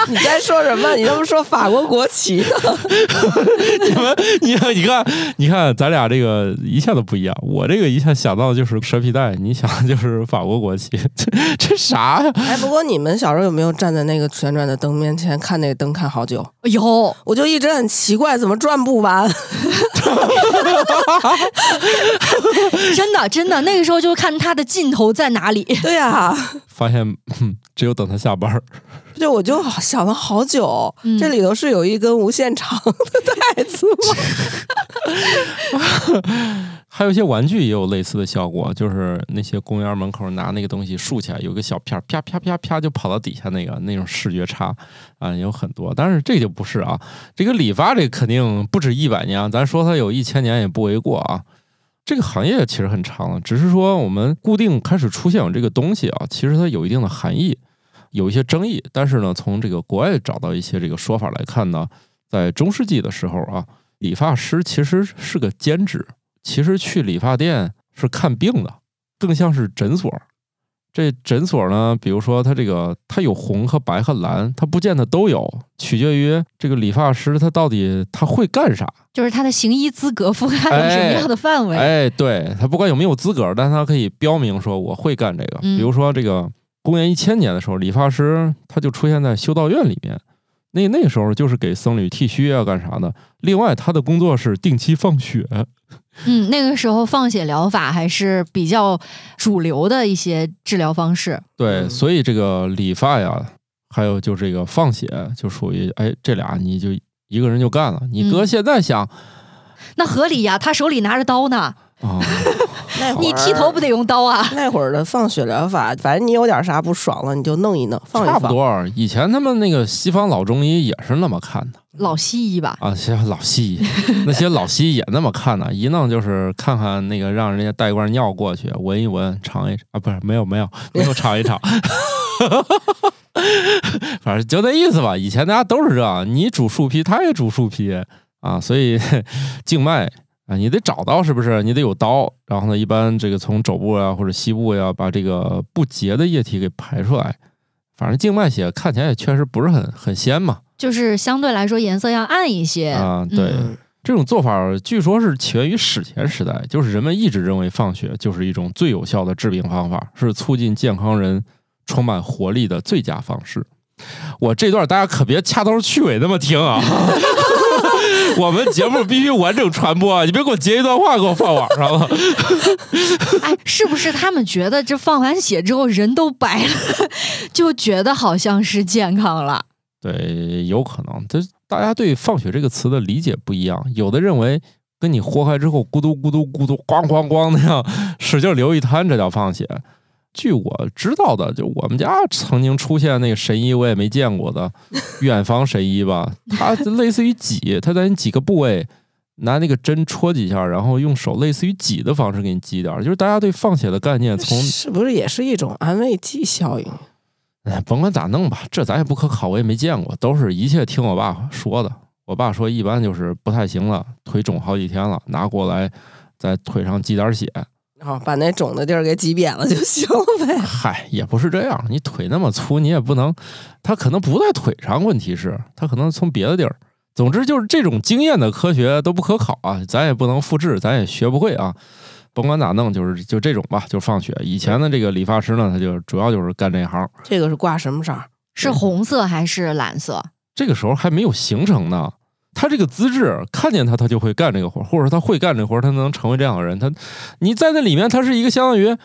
B: 你在说什么？你这么说法国国旗呢？
A: 你们，你看，你看，你看，咱俩这个一下子不一样。我这个一下想到的就是蛇皮袋，你想的就是法国国旗，这这啥呀？
B: 哎，不过你们小时候有没有站在那个旋转的灯面前看那个灯看好久？
C: 有，
B: 我就一直很奇怪，怎么转不完？
C: 真的，真的，那个时候就看它的尽头在哪里。
B: 对呀，
A: 发现只有等他下班。
B: 就我就想了好久，这里头是有一根无限长的带子
A: 吗？还有一些玩具也有类似的效果，就是那些公园门口拿那个东西竖起来，有个小片儿啪啪啪啪就跑到底下那个那种视觉差啊，有很多。但是这就不是啊，这个理发这肯定不止一百年，咱说它有一千年也不为过啊。这个行业其实很长了，只是说我们固定开始出现有这个东西啊，其实它有一定的含义。有一些争议，但是呢，从这个国外找到一些这个说法来看呢，在中世纪的时候啊，理发师其实是个兼职，其实去理发店是看病的，更像是诊所。这诊所呢，比如说它这个它有红和白和蓝，它不见得都有，取决于这个理发师他到底他会干啥。
C: 就是他的行医资格覆盖了什么样的范围？
A: 哎，对他不管有没有资格，但他可以标明说我会干这个。
C: 嗯
A: 比如说这个公元一千年的时候，理发师他就出现在修道院里面。那那时候就是给僧侣剃须啊，干啥的。另外，他的工作是定期放血，
C: 嗯，那个时候放血疗法还是比较主流的一些治疗方式。
A: 对，
B: 嗯
A: 所以这个理发呀，还有就这个放血，就属于哎，这俩你就一个人就干了。你搁
C: 嗯
A: 现在想
C: 那合理呀，他手里拿着刀呢，
A: 啊，
B: 那会儿
C: 你剃头不得用刀啊？
B: 那会儿的放血疗法，反正你有点啥不爽了，你就弄一弄，放一放。
A: 差不多。以前他们那个西方老中医也是那么看的。
C: 老西医吧，
A: 啊，像老西医，那些老西医也那么看的，一弄就是看看那个让人家带罐尿过去，闻一闻，尝一尝啊，不是没有没有没有尝一尝，反正就那意思吧。以前大家都是这样，你煮树皮，他也煮树皮啊，所以静脉啊，你得找到是不是？你得有刀，然后呢，一般这个从肘部啊或者膝部呀，把这个不洁的液体给排出来。反正静脉血看起来也确实不是很很鲜嘛。
C: 就是相对来说颜色要暗一些
A: 啊对
C: 嗯
A: 这种做法据说是起源于史前时代，就是人们一直认为放血就是一种最有效的治病方法，是促进健康人充满活力的最佳方式。我这段大家可别掐头去尾那么听啊！我们节目必须完整传播啊！你别给我截一段话给我放网上了。
C: 哎，是不是他们觉得这放完血之后人都白了，就觉得好像是健康了？
A: 对，有可能，这大家对“放血”这个词的理解不一样，有的认为跟你豁开之后咕嘟咕嘟咕嘟咣咣咣那样使劲流一滩，这叫放血。据我知道的，就我们家曾经出现那个神医，我也没见过的 远房神医吧，他类似于挤，他在你几个部位拿那个针戳几下，然后用手类似于挤的方式给你挤点儿，就是大家对放血的概念从
B: 是不是也是一种安慰剂效应？
A: 哎，甭管咋弄吧，这咱也不可考，我也没见过，都是一切听我爸说的。我爸说，一般就是不太行了，腿肿好几天了，拿过来在腿上挤点血。
B: 然后把那肿的地儿给挤扁了就行了呗。
A: 嗨，也不是这样，你腿那么粗，你也不能，他可能不在腿上，问题是，他可能从别的地儿。总之就是这种经验的科学都不可考啊，咱也不能复制，咱也学不会啊。甭管咋弄，就是就这种吧，就放血。以前的这个理发师呢，他就主要就是干这行。
B: 这个是挂什么色儿？
C: 是红色还是蓝色？
A: 这个时候还没有形成呢。他这个资质，看见他他就会干这个活儿，或者说他会干这活儿，他能成为这样的人。他你在那里面，他是一个相当于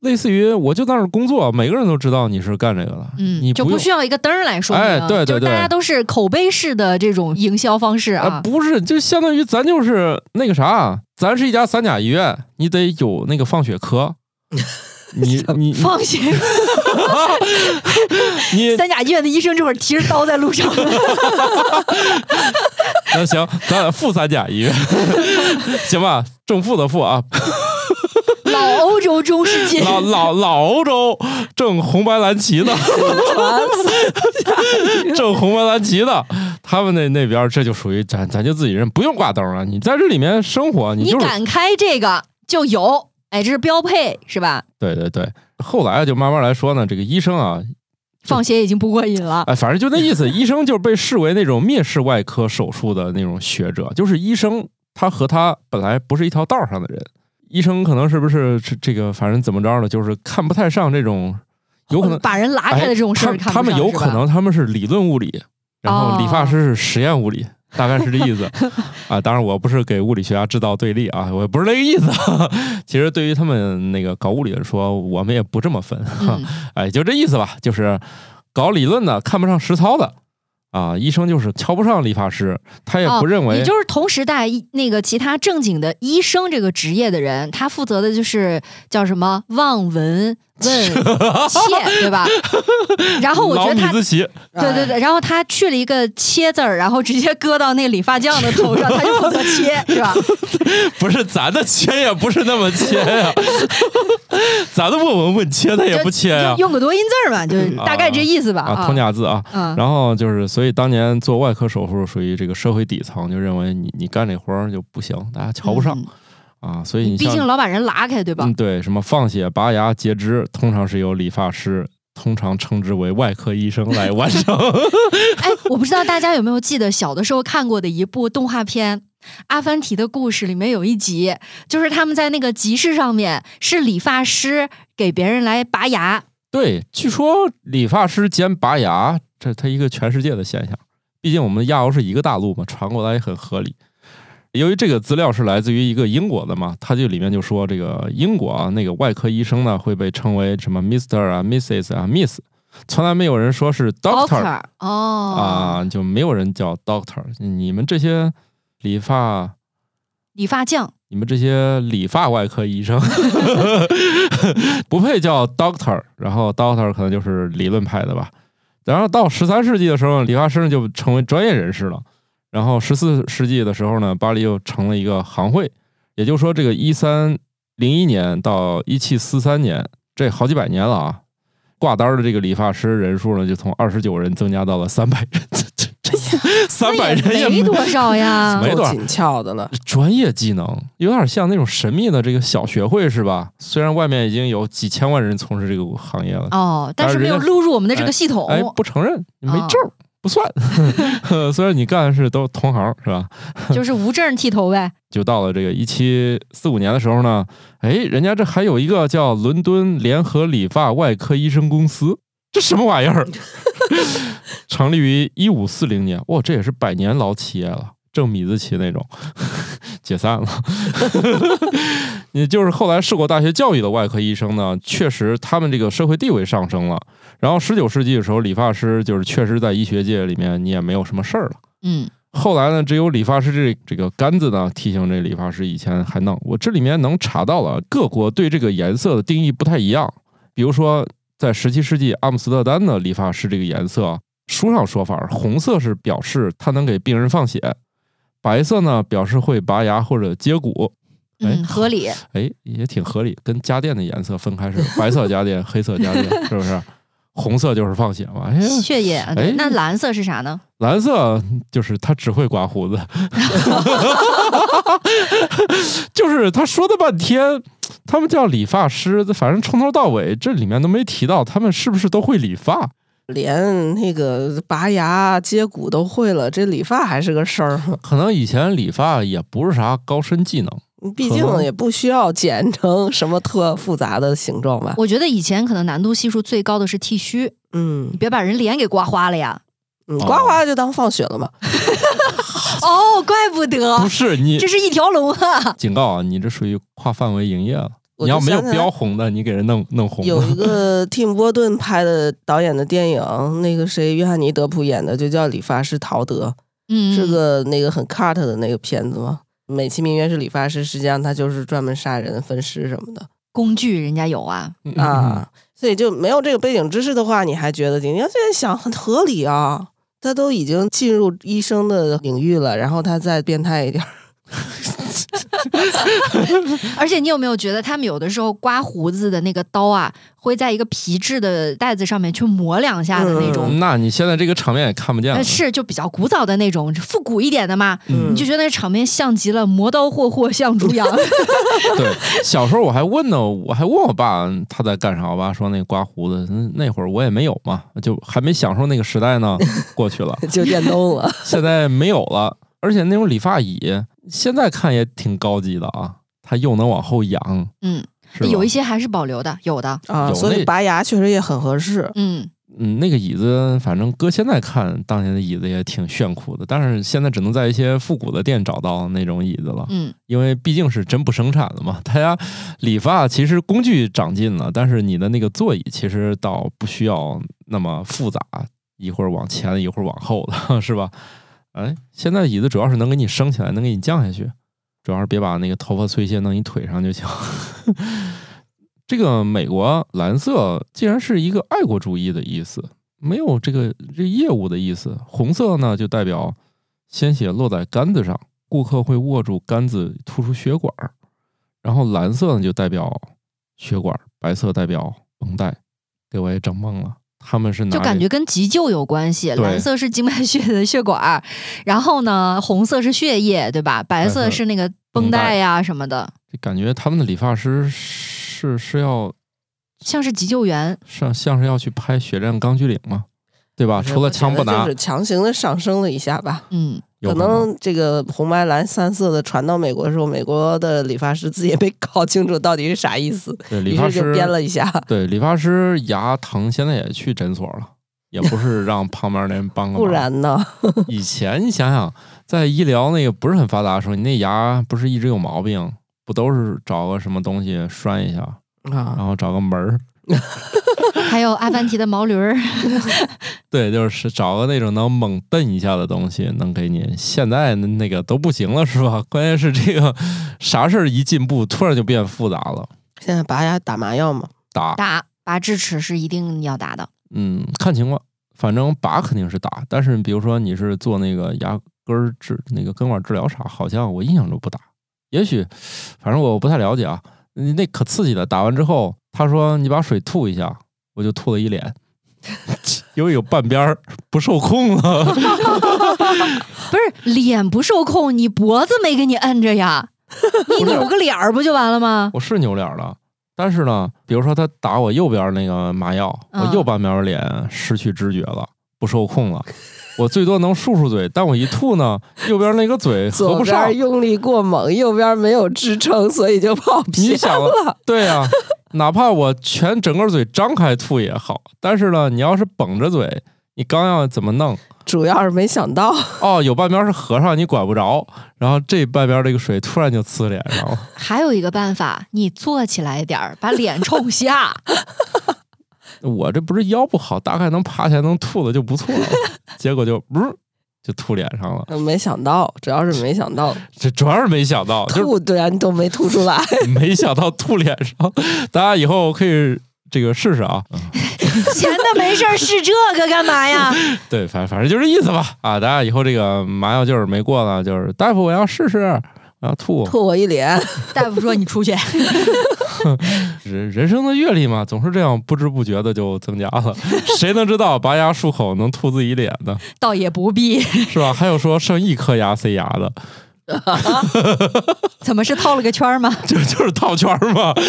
A: 类似于我就在那儿工作，每个人都知道你是干这个的，
C: 嗯，就不需要一个灯儿来说明，
A: 哎对对
C: 对大家都是口碑式的这种营销方式
A: 啊，
C: 啊。
A: 不是，就相当于咱就是那个啥，咱是一家三甲医院，你得有那个放血科。你 你你。
C: 放心，
A: 你。
C: 三甲医院的医生这会儿提着刀在路上，
A: 那行，咱俩副三甲医院，行吧？正负的负啊，
C: 老欧洲中世纪，
A: 老老老欧洲正红白蓝旗的，正红白蓝旗的，他们那那边儿这就属于咱咱就自己人，不用挂灯了。你在这里面生活，
C: 你
A: 就是
C: 敢开这个就有，哎，这是标配是吧？
A: 对对对。后来就慢慢来说呢，这个医生啊，
C: 放血已经不过瘾了，
A: 哎，反正就那意思，医生就是被视为那种蔑视外科手术的那种学者，就是医生他和他本来不是一条道上的人。医生可能是不是这这个，反正怎么着呢，就是看不太上这种，有可能
C: 把人拉开的这种事儿
A: 哎他他们有可能他们是理论物理，然后理发
C: 哦
A: 师是实验物理，大概是这意思啊。当然，我不是给物理学家制造对立啊，我也不是那个意思。其实对于他们那个搞物理的说，我们也不这么分，
C: 嗯
A: 哎，就这意思吧，就是搞理论的看不上实操的。啊，医生就是瞧不上理发师，他也不认为，
C: 哦也就是同时代那个其他正经的医生这个职业的人，他负责的就是叫什么望闻问切，对吧？然后我觉得他。对对对，然后他去了一个切字儿，然后直接搁到那个理发匠的头上，他就负责切，是吧？
A: 不是咱的切也不是那么切呀、咱的问问问切他也不切呀、
C: 用用个多音字儿嘛，就是大概这意思吧。
A: 啊，通假字啊。
C: 嗯，
A: 然后就是，所以当年做外科手术属于这个社会底层，就认为你你干这活儿就不行，大家瞧不上、
C: 嗯
A: 啊，所以你
C: 毕竟老把人拉开，对吧？
A: 嗯对什么放血、拔牙、截肢，通常是由理发师，通常称之为外科医生来完成。
C: 哎，我不知道大家有没有记得小的时候看过的一部动画片《阿凡提的故事》里面有一集，就是他们在那个集市上面，是理发师给别人来拔牙。
A: 对，据说理发师兼拔牙，这它一个全世界的现象。毕竟我们亚欧是一个大陆嘛，传过来也很合理。由于这个资料是来自于一个英国的嘛，他就里面就说这个英国啊，那个外科医生呢会被称为什么 Mister 啊、Mrs 啊、Miss，从来没有人说是 Doctor
C: 哦，
A: 啊，就没有人叫 Doctor。你们这些理发
C: 理发匠
A: 你们这些理发外科医生 不配叫 doctor，然后 doctor 可能就是理论派的吧。然后到十三世纪的时候，理发师就成为专业人士了。然后十四世纪的时候呢，巴黎又成了一个行会，也就是说，这个一三零一年到一七四三年，这好几百年了啊。挂单的这个理发师人数呢，就从二十九人增加到了三百人，这这这三百人也
C: 没多少呀
A: 没。多少
B: 够紧俏的了。
A: 专业技能，有点像那种神秘的这个小学会是吧？虽然外面已经有几千万人从事这个行业了，
C: 哦，但是没有录入我们的这个系统。
A: 哎，不承认，没
C: 哦
A: 证儿、不算。虽然你干的是都同行是吧？
C: 就是无证剃头呗。
A: 就到了这个一七四五年的时候呢，哎，人家这还有一个叫伦敦联合理发外科医生公司，这什么玩意儿？成立于一五四零年，哇，这也是百年老企业了，正米字旗那种，解散了。你就是后来受过大学教育的外科医生呢，确实他们这个社会地位上升了。然后十九世纪的时候，理发师就是确实在医学界里面你也没有什么事儿了。
C: 嗯，
A: 后来呢，只有理发师这这个杆子呢，提醒这理发师以前还弄，我这里面能查到了各国对这个颜色的定义不太一样。比如说，在十七世纪阿姆斯特丹的理发师这个颜色，书上说法，红色是表示他能给病人放血，白色呢表示会拔牙或者接骨。哎
C: 嗯，合理。
A: 哎，也挺合理，跟家电的颜色分开是白色家电、黑色家电，是不是？红色就是放血嘛。哎，
C: 血液。对
A: 哎
C: 那蓝色是啥呢？
A: 蓝色就是他只会刮胡子，就是他说的半天，他们叫理发师，反正从头到尾这里面都没提到他们是不是都会理发。
B: 连那个拔牙、接骨都会了，这理发还是个事儿吗？
A: 可能以前理发也不是啥高深技能，
B: 毕竟也不需要剪成什么特复杂的形状吧。
C: 我觉得以前可能难度系数最高的是剃须，
B: 嗯
C: 你别把人脸给刮花了呀。
B: 嗯，刮刮就当放血了嘛。
C: 哦，怪不得
A: 不，是你
C: 这是一条龙啊！
A: 警告啊，你这属于跨范围营业了。
B: 我
A: 你要没有标红的，你给人弄弄红
B: 有一
A: 了。
B: 个蒂姆·波顿拍的导演的电影，那个谁，约翰尼·德普演的，就叫《理发师陶德》，
C: 嗯，
B: 是个那个很 cut 的那个片子嘛。美其名曰是理发师，实际上他就是专门杀人、分尸什么的
C: 工具，人家有啊。
A: 嗯
B: 啊。所以就没有这个背景知识的话，你还觉得你要现在想很合理啊。他都已经进入医生的领域了，然后他再变态一点儿，
C: 而且你有没有觉得他们有的时候刮胡子的那个刀啊，会在一个皮质的袋子上面去磨两下的那种？
A: 嗯那你现在这个场面也看不见了
C: 呃，。是就比较古早的那种，复古一点的嘛，
B: 嗯
C: 你就觉得那场面像极了“磨刀霍霍向猪羊”。
A: 对，小时候我还问呢，我还问我爸他在干啥，我爸说那刮胡子，嗯那会儿我也没有嘛，就还没享受那个时代呢，过去了，
B: 就电动了。
A: 现在没有了，而且那种理发椅现在看也挺高级的啊，它又能往后仰，
C: 嗯，有一些还是保留的，有的。
B: 啊，
A: 有
B: 所以拔牙确实也很合适。
C: 嗯，
A: 嗯，那个椅子，反正搁现在看，当年的椅子也挺炫酷的，但是现在只能在一些复古的店找到那种椅子了。
C: 嗯，
A: 因为毕竟是真不生产的嘛，大家理发其实工具长进了，但是你的那个座椅其实倒不需要那么复杂，一会儿往前一会儿往后的，是吧？哎，现在椅子主要是能给你升起来，能给你降下去，主要是别把那个头发碎屑弄你腿上就行。这个美国蓝色既然是一个爱国主义的意思，没有这个这业务的意思。红色呢就代表鲜血落在杆子上，顾客会握住杆子突出血管儿，然后蓝色呢就代表血管，白色代表绷带，给我也整懵了。他们是拿这
C: 就感觉跟急救有关系。蓝色是静脉血的血管儿，然后呢，红色是血液，对吧？白
A: 白色
C: 色是那个绷带呀什么的，
A: 这感觉他们的理发师是是要
C: 像是急救员。
A: 像像是要去拍《血战钢锯岭》吗？对吧？除了枪不拿
B: 就，是强行的上升了一下吧。
C: 嗯，
B: 可
A: 能
B: 能这个红白蓝三色的传到美国的时候，美国的理发师自己也没搞清楚到底是啥意思，
A: 对理发
B: 于是就
A: 师
B: 编了一下。
A: 对理发师牙疼，现在也去诊所了，也不是 让旁边那人帮个忙。
B: 不然呢？
A: 以前你想想，在医疗那个不是很发达的时候，你那牙不是一直有毛病，不都是找个什么东西拴一下，然
B: 啊，
A: 后找个门儿，
C: 还有阿凡提的毛驴儿，
A: 对，就是找个那种能猛蹬一下的东西，能给你。现在那那个都不行了，是吧？关键是这个啥事儿一进步，突然就变复杂了。
B: 现在拔牙打麻药吗，
A: 打，
C: 打拔智齿是一定要打的。
A: 嗯，看情况，反正拔肯定是打，但是比如说你是做那个牙根儿治那个根管治疗啥，好像我印象中不打。也许，反正我不太了解啊。你那可刺激了，打完之后，他说你把水吐一下，我就吐了一脸，因为有半边儿不受控了。
C: 不是脸不受控，你脖子没给你摁着呀，你扭个脸儿不就完了吗？
A: 我是扭脸了，但是呢，比如说他打我右边那个麻药，我
C: 嗯
A: 右半边脸失去知觉了，不受控了。我最多能漱漱嘴，但我一吐呢，右边那个嘴合
B: 左
A: 不上
B: 边。用力过猛，右边没有支撑，所以就跑偏
A: 你想
B: 了。
A: 对呀、哪怕我全整个嘴张开吐也好，但是呢，你要是绷着嘴，你刚要怎么弄？
B: 主要是没想到，
A: 哦，有半边是合上，你管不着，然后这半边这个水突然就呲脸上了。
C: 还有一个办法，你坐起来点儿，把脸冲下。
A: 我这不是腰不好，大概能爬起来能吐的就不错了，结果就不是就吐脸上了。
B: 没想到，主要是没想到
A: 这主要是没想到，就是
B: 吐，对啊，你都没吐出来。
A: 没想到吐脸上。大家以后可以这个试试啊。
C: 闲的没事儿试这个干嘛呀？
A: 对，反反正就这意思吧。啊，大家以后这个麻药劲儿没过呢，就是大夫我要试试，我要吐。
B: 吐我一脸，
C: 大夫说你出去。
A: 人人生的阅历嘛，总是这样不知不觉的就增加了。谁能知道拔牙漱口能吐自己脸呢？
C: 倒也不必，
A: 是吧？还有说剩一颗牙塞牙的，
C: 怎么是套了个圈儿吗？
A: 就 就是套圈儿嘛。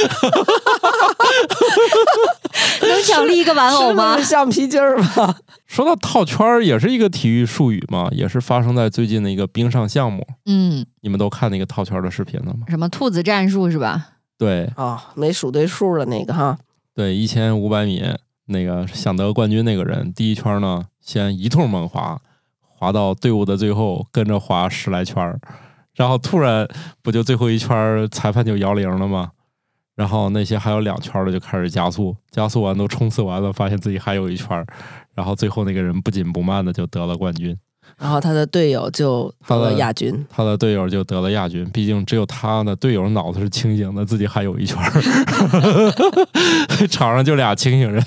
C: 能奖励一个玩偶吗
B: 是是？橡皮筋儿吗？
A: 说到套圈儿，也是一个体育术语嘛，也是发生在最近的一个冰上项目。
C: 嗯，
A: 你们都看那个套圈儿的视频了吗？
C: 什么兔子战术是吧？
A: 对
B: 哦，没数对数的那个哈，
A: 对，一千五百米那个想得冠军那个人，第一圈呢先一通猛滑，滑到队伍的最后，跟着滑十来圈儿，然后突然不就最后一圈儿裁判就摇铃了吗？然后那些还有两圈儿的就开始加速，加速完都冲刺完了，发现自己还有一圈儿，然后最后那个人不紧不慢的就得了冠军，
B: 然后他的队友就得了亚军。
A: 他的队友就得了亚军。毕竟只有他的队友脑子是清醒的，自己还有一圈儿，场上就俩清醒人。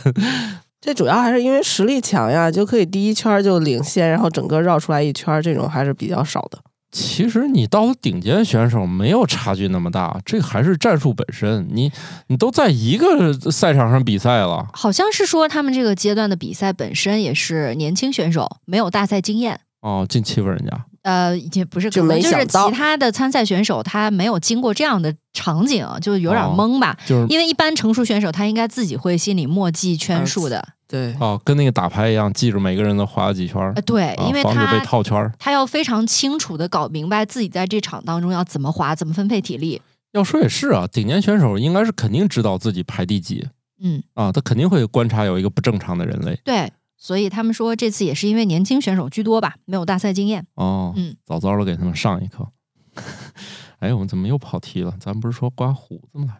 B: 这主要还是因为实力强呀，就可以第一圈就领先，然后整个绕出来一圈，这种还是比较少的。
A: 其实你到了顶尖选手，没有差距那么大，这还是战术本身。你你都在一个赛场上比赛了，
C: 好像是说他们这个阶段的比赛本身也是年轻选手，没有大赛经验。
A: 哦，净欺负人家。
C: 呃，也不是，
B: 就
C: 可能就是其他的参赛选手他没有经过这样的场景，就有点
A: 哦
C: 懵吧。
A: 就是
C: 因为一般成熟选手他应该自己会心里默记圈数的，
B: 对，
A: 哦，跟那个打牌一样，记住每个人都划了几圈儿
C: 呃，，对，
A: 啊
C: 因为
A: 防止被套圈儿。
C: 他要非常清楚的搞明白自己在这场当中要怎么划，怎么分配体力。
A: 要说也是啊，顶尖选手应该是肯定知道自己排第几
C: 嗯，
A: 啊，他肯定会观察有一个不正常的人类。
C: 对，所以他们说这次也是因为年轻选手居多吧，没有大赛经验。
A: 哦，
C: 嗯，
A: 早早的给他们上一课。哎，我们怎么又跑题了？咱不是说刮胡子吗？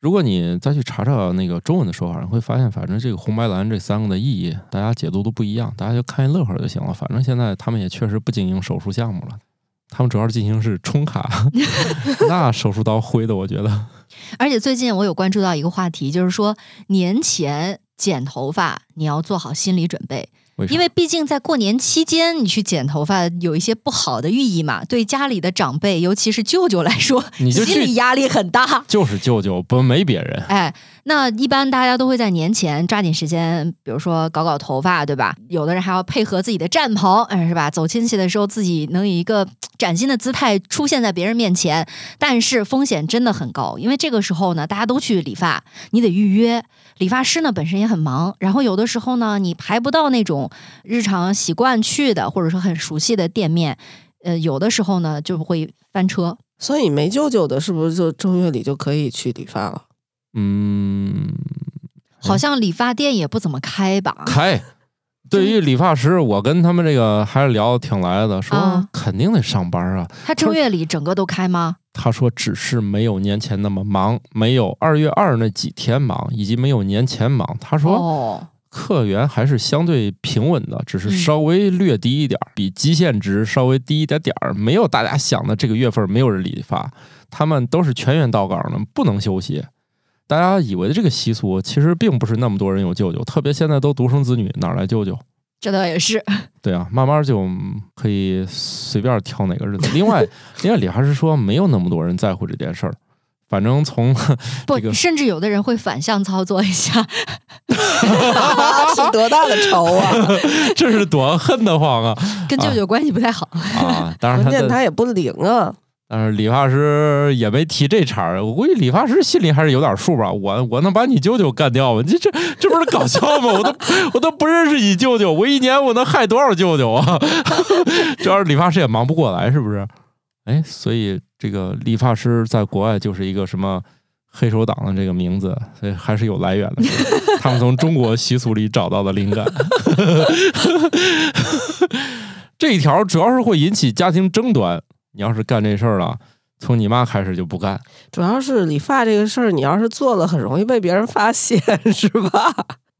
A: 如果你再去查查那个中文的说法，你会发现，反正这个红白蓝这三个的意义，大家解读都不一样，大家就看一乐呵就行了。反正现在他们也确实不经营手术项目了，他们主要是进行是充卡，那手术刀挥的，我觉得
C: 而且最近我有关注到一个话题，就是说年前剪头发你要做好心理准备，
A: 为？
C: 因为毕竟在过年期间，你去剪头发有一些不好的寓意嘛，对家里的长辈，尤其是舅舅来说，
A: 你就
C: 心理压力很大。
A: 就是舅舅，不没别人。
C: 哎，那一般大家都会在年前抓紧时间，比如说搞搞头发，对吧？有的人还要配合自己的战袍，哎，是吧？走亲戚的时候，自己能以一个崭新的姿态出现在别人面前，但是风险真的很高，因为这个时候呢，大家都去理发，你得预约，理发师呢本身也很忙，然后有的时候呢，你排不到那种日常习惯去的或者说很熟悉的店面，呃，有的时候呢就会翻车。
B: 所以没舅舅的，是不是就正月里就可以去理发了？
A: 嗯，
C: 好像理发店也不怎么开吧？
A: 开。对于理发师，我跟他们这个还是聊得挺来的，说
C: 啊
A: 肯定得上班啊。
C: 他正月里整个都开吗？
A: 他说只是没有年前那么忙，没有二月二那几天忙，以及没有年前忙。他说
C: 哦，
A: 客源还是相对平稳的，只是
C: 嗯
A: 稍微略低一点儿，比基线值稍微低一点点儿，没有大家想的这个月份没有人理发，他们都是全员到岗的，不能休息。大家以为的这个习俗，其实并不是那么多人有舅舅，特别现在都独生子女，哪来舅舅？
C: 这倒也是。
A: 对啊，慢慢就可以随便挑哪个日子。另外，另外李还是说没有那么多人在乎这件事儿，反正从
C: 不，
A: 这个
C: 甚至有的人会反向操作一下。
B: 是多大的仇啊！
A: 这是多恨得慌啊
C: 跟舅舅关系不太好。
A: 啊！当然
B: 关键
A: 他
B: 他也不灵啊。
A: 但是理发师也没提这茬儿，我估计理发师心里还是有点数吧。我我能把你舅舅干掉吗？这这这不是搞笑吗？我都我都不认识你舅舅，我一年我能害多少舅舅啊？主要是理发师也忙不过来，是不是？哎，所以这个理发师在国外就是一个什么黑手党的这个名字，所以还是有来源的。他们从中国习俗里找到的灵感。这一条主要是会引起家庭争端。你要是干这事儿了，从你妈开始就不干。
B: 主要是理发这个事儿，你要是做了，很容易被别人发现，是吧？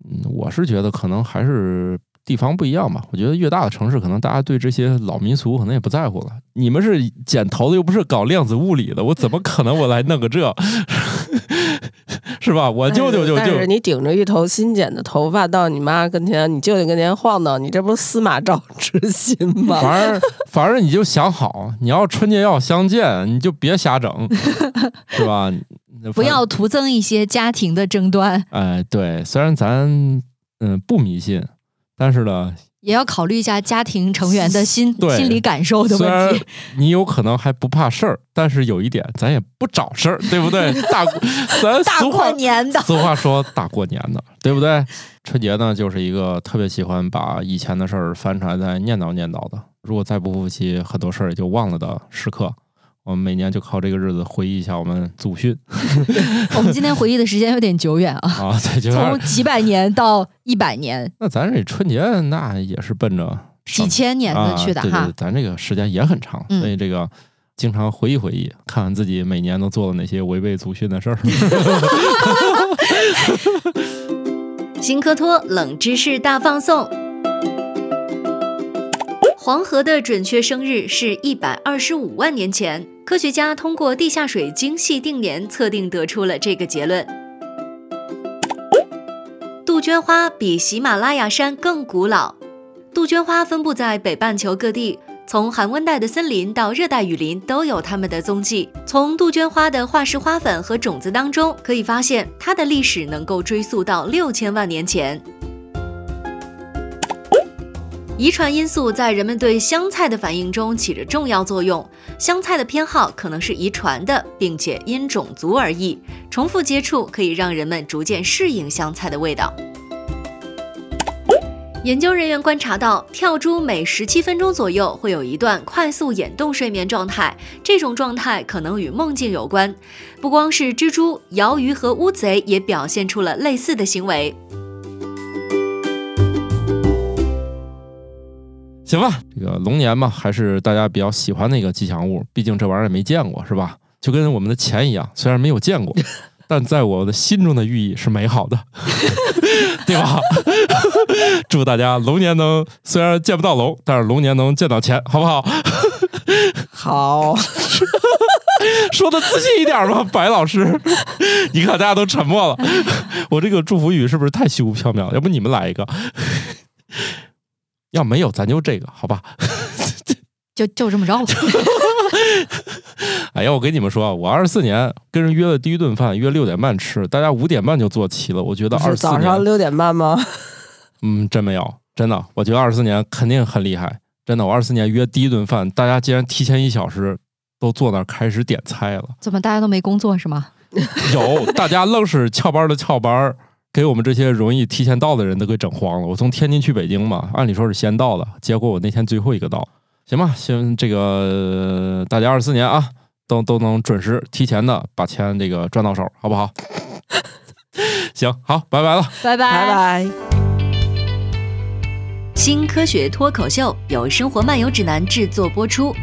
A: 嗯，我是觉得可能还是地方不一样吧。我觉得越大的城市，可能大家对这些老民俗可能也不在乎了。你们是剪头的，又不是搞量子物理的，我怎么可能我来弄个这？是吧？我舅舅就
B: 但
A: 就是
B: 你顶着一头新剪的头发到你妈跟前，你舅舅跟前晃荡，你这不是司马昭之心吗？
A: 反正反正你就想好，你要春节要相见，你就别瞎整，是吧？
C: 不要徒增一些家庭的争端，
A: 哎，对，虽然咱嗯不迷信，但是呢，
C: 也要考虑一下家庭成员的心
A: 对
C: 心理感受的问题。
A: 你有可能还不怕事儿，但是有一点，咱也不找事儿，对不对？大过咱
C: 大过年的，
A: 俗话说大过年的，对不对？春节呢，就是一个特别喜欢把以前的事儿翻出来再念叨念叨的。如果再不复习，很多事儿也就忘了的时刻。我们每年就靠这个日子回忆一下我们祖训
C: 我们今天回忆的时间有点久远啊，
A: 啊，对，就
C: 从几百年到一百年、
A: 那咱这春节那也是奔着
C: 几千年的去的哈
A: 啊对对对，。咱这个时间也很长，
C: 嗯
A: 所以这个经常回忆回忆，看看自己每年都做了哪些违背祖训的事儿。
D: 新科托冷知识大放送。黄河的准确生日是一百二十五万年前，科学家通过地下水精细定年测定得出了这个结论。杜鹃花比喜马拉雅山更古老。杜鹃花分布在北半球各地，从寒温带的森林到热带雨林都有它们的踪迹。从杜鹃花的化石花粉和种子当中，可以发现它的历史能够追溯到六千万年前。遗传因素在人们对香菜的反应中起着重要作用。香菜的偏好可能是遗传的，并且因种族而异。重复接触可以让人们逐渐适应香菜的味道。研究人员观察到，跳蛛每十七分钟左右会有一段快速眼动睡眠状态，这种状态可能与梦境有关。不光是蜘蛛、鳐鱼和乌贼也表现出了类似的行为。
A: 行吧，这个龙年嘛，还是大家比较喜欢的一个吉祥物，毕竟这玩意儿也没见过，是吧？就跟我们的钱一样，虽然没有见过，但在我的心中的寓意是美好的，对吧？祝大家龙年能虽然见不到龙，但是龙年能见到钱，好不好？
B: 好，
A: 说的自信一点吧，白老师。你看大家都沉默了，我这个祝福语是不是太虚无缥缈了？要不你们来一个？要没有咱就这个，好吧？
E: 就就这么着吧。
A: 哎呀，我跟你们说，我二十四年跟人约了第一顿饭，约六点半吃，大家五点半就坐齐了。我觉得二十四年，
B: 早上六点半吗？
A: 嗯，真没有，真的，我觉得二十四年肯定很厉害，真的。我二十四年约第一顿饭，大家竟然提前一小时都坐那儿开始点菜了。
E: 怎么大家都没工作是吗？
A: 有，大家愣是翘班的翘班，给我们这些容易提前到的人都给整慌了。我从天津去北京嘛，按理说是先到的，结果我那天最后一个到。行吧，行，这个呃大家二十四年啊，都都能准时提前的把钱这个赚到手，好不好？行，好，拜拜了。
E: 拜拜
B: 拜拜。
C: 新科学脱口秀由《生活漫游指南》制作播出，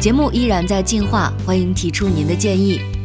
C: 节目依然在进化，欢迎提出您的建议，